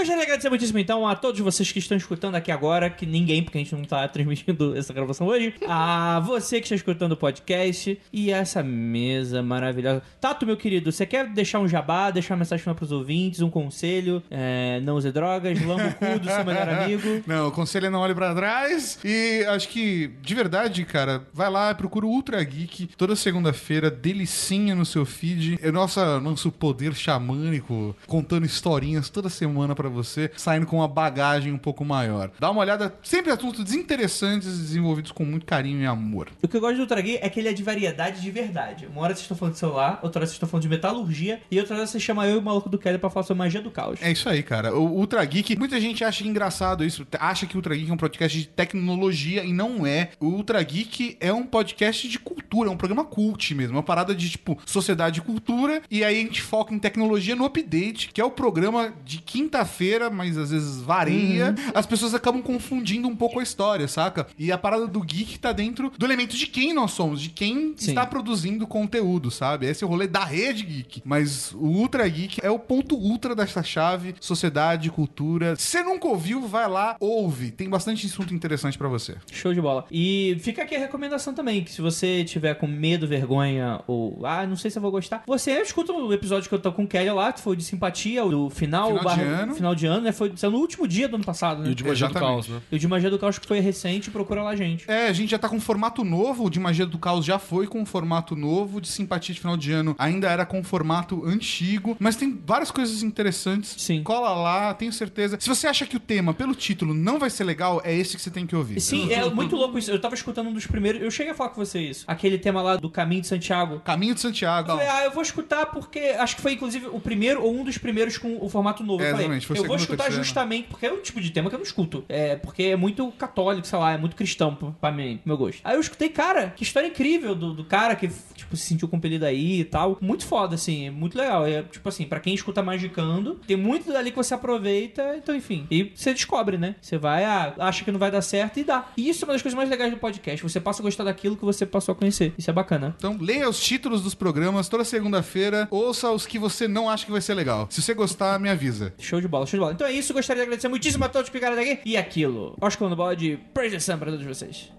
Gostaria de agradecer muitíssimo, então, a todos vocês que estão escutando aqui agora, que ninguém, porque a gente não tá transmitindo essa gravação hoje, a você que está escutando o podcast e essa mesa maravilhosa. Tato, meu querido, você quer deixar um jabá, deixar uma mensagem final pros ouvintes, um conselho? É, não use drogas, lamba o cu do seu melhor amigo. Não, o conselho é não olhe pra trás. E acho que, de verdade, cara, vai lá, procura o Ultra Geek toda segunda-feira, delicinha no seu feed. É nossa, nosso poder xamânico, contando historinhas toda semana pra você, saindo com uma bagagem um pouco maior. Dá uma olhada, sempre assuntos desinteressantes desenvolvidos com muito carinho e amor. O que eu gosto do Ultra Geek é que ele é de variedade de verdade. Uma hora vocês estão falando de celular, outra hora vocês estão falando de metalurgia, e outra hora você chama eu e o maluco do Kelly pra falar sobre magia do caos. É isso aí, cara. O Ultra Geek, muita gente acha engraçado isso, acha que o Ultra Geek é um podcast de tecnologia e não é. O Ultra Geek é um podcast de cultura, é um programa cult mesmo, uma parada de tipo sociedade e cultura, e aí a gente foca em tecnologia no Update, que é o programa de quinta-feira, mas às vezes varia. As pessoas acabam confundindo um pouco a história, saca? E a parada do geek tá dentro do elemento de quem nós somos, de quem Sim. está produzindo conteúdo, sabe? Esse é o rolê da rede geek. Mas o Ultra Geek é o ponto ultra dessa chave, sociedade, cultura. Se você nunca ouviu, vai lá, ouve. Tem bastante assunto interessante pra você. Show de bola. E fica aqui a recomendação também, que se você tiver com medo, vergonha, ou ah, não sei se eu vou gostar, você escuta o episódio que eu tô com o Kelly lá, que foi de simpatia, o do final, Final de barra- ano. final de ano, né? Foi saiu no último dia do ano passado, né? E o de magia do Exatamente. caos, né? E o de Magia do Caos que foi recente, procura lá, gente. É, a gente já tá com um formato novo, o de Magia do Caos já foi com um formato novo, de Simpatia de Final de Ano ainda era com um formato antigo, mas tem várias coisas interessantes. Sim. Cola lá, tenho certeza. Se você acha que o tema, pelo título, não vai ser legal, é esse que você tem que ouvir. Sim, é muito louco isso. Eu tava escutando um dos primeiros. Eu cheguei a falar com você isso. Aquele tema lá do Caminho de Santiago. Caminho de Santiago. Eu falei, ah, eu vou escutar porque acho que foi inclusive o primeiro ou um dos primeiros com o formato novo. É, eu falei, exatamente, foi o eu vou escutar terceiro. justamente porque é o tipo de tema que eu não escuto. É porque é muito católico, sei lá, é muito cristão pra- pra mim, pro meu gosto. Aí eu escutei, cara, que história incrível do, do cara que, tipo, se sentiu compelido aí e tal. Muito foda, assim, é muito legal. É, tipo assim, pra quem escuta magicando, tem muito dali que você aproveita, então enfim. E você descobre, né? Você vai, ah, acha que não vai dar certo e dá. E isso é uma das coisas mais legais do podcast. Você passa a gostar daquilo que você passou a conhecer. Isso é bacana. Então, leia os títulos dos programas toda segunda-feira, ouça os que você não acha que vai ser legal. Se você gostar, me avisa. Show de bola, show de bola. Então é isso, gostaria de agradecer muitíssimo a todos que ficaram aqui. E aquilo. Oscar no bode, Praise the Sun pra todos vocês.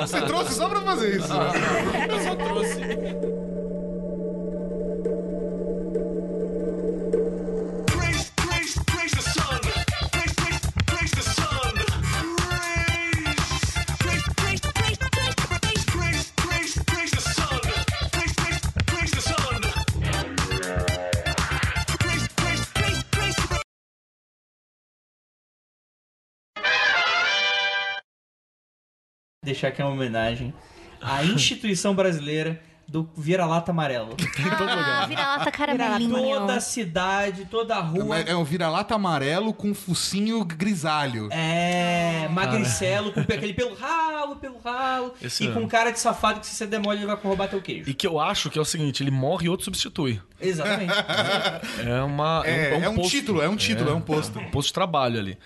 Você trouxe só pra fazer isso. Eu só trouxe. Deixar aqui uma homenagem à instituição brasileira do vira-lata amarelo. Ah, vira-lata caramelinho. Toda a cidade, toda a rua. É, é um vira-lata amarelo com focinho grisalho. É, magricelo, com aquele pelo ralo, pelo ralo. Esse e mesmo. com cara de safado que se você demole ele vai roubar teu queijo. E que eu acho que é o seguinte, ele morre e outro substitui. Exatamente. É uma É, é um posto. título, é um título, é um posto. Um posto de trabalho ali.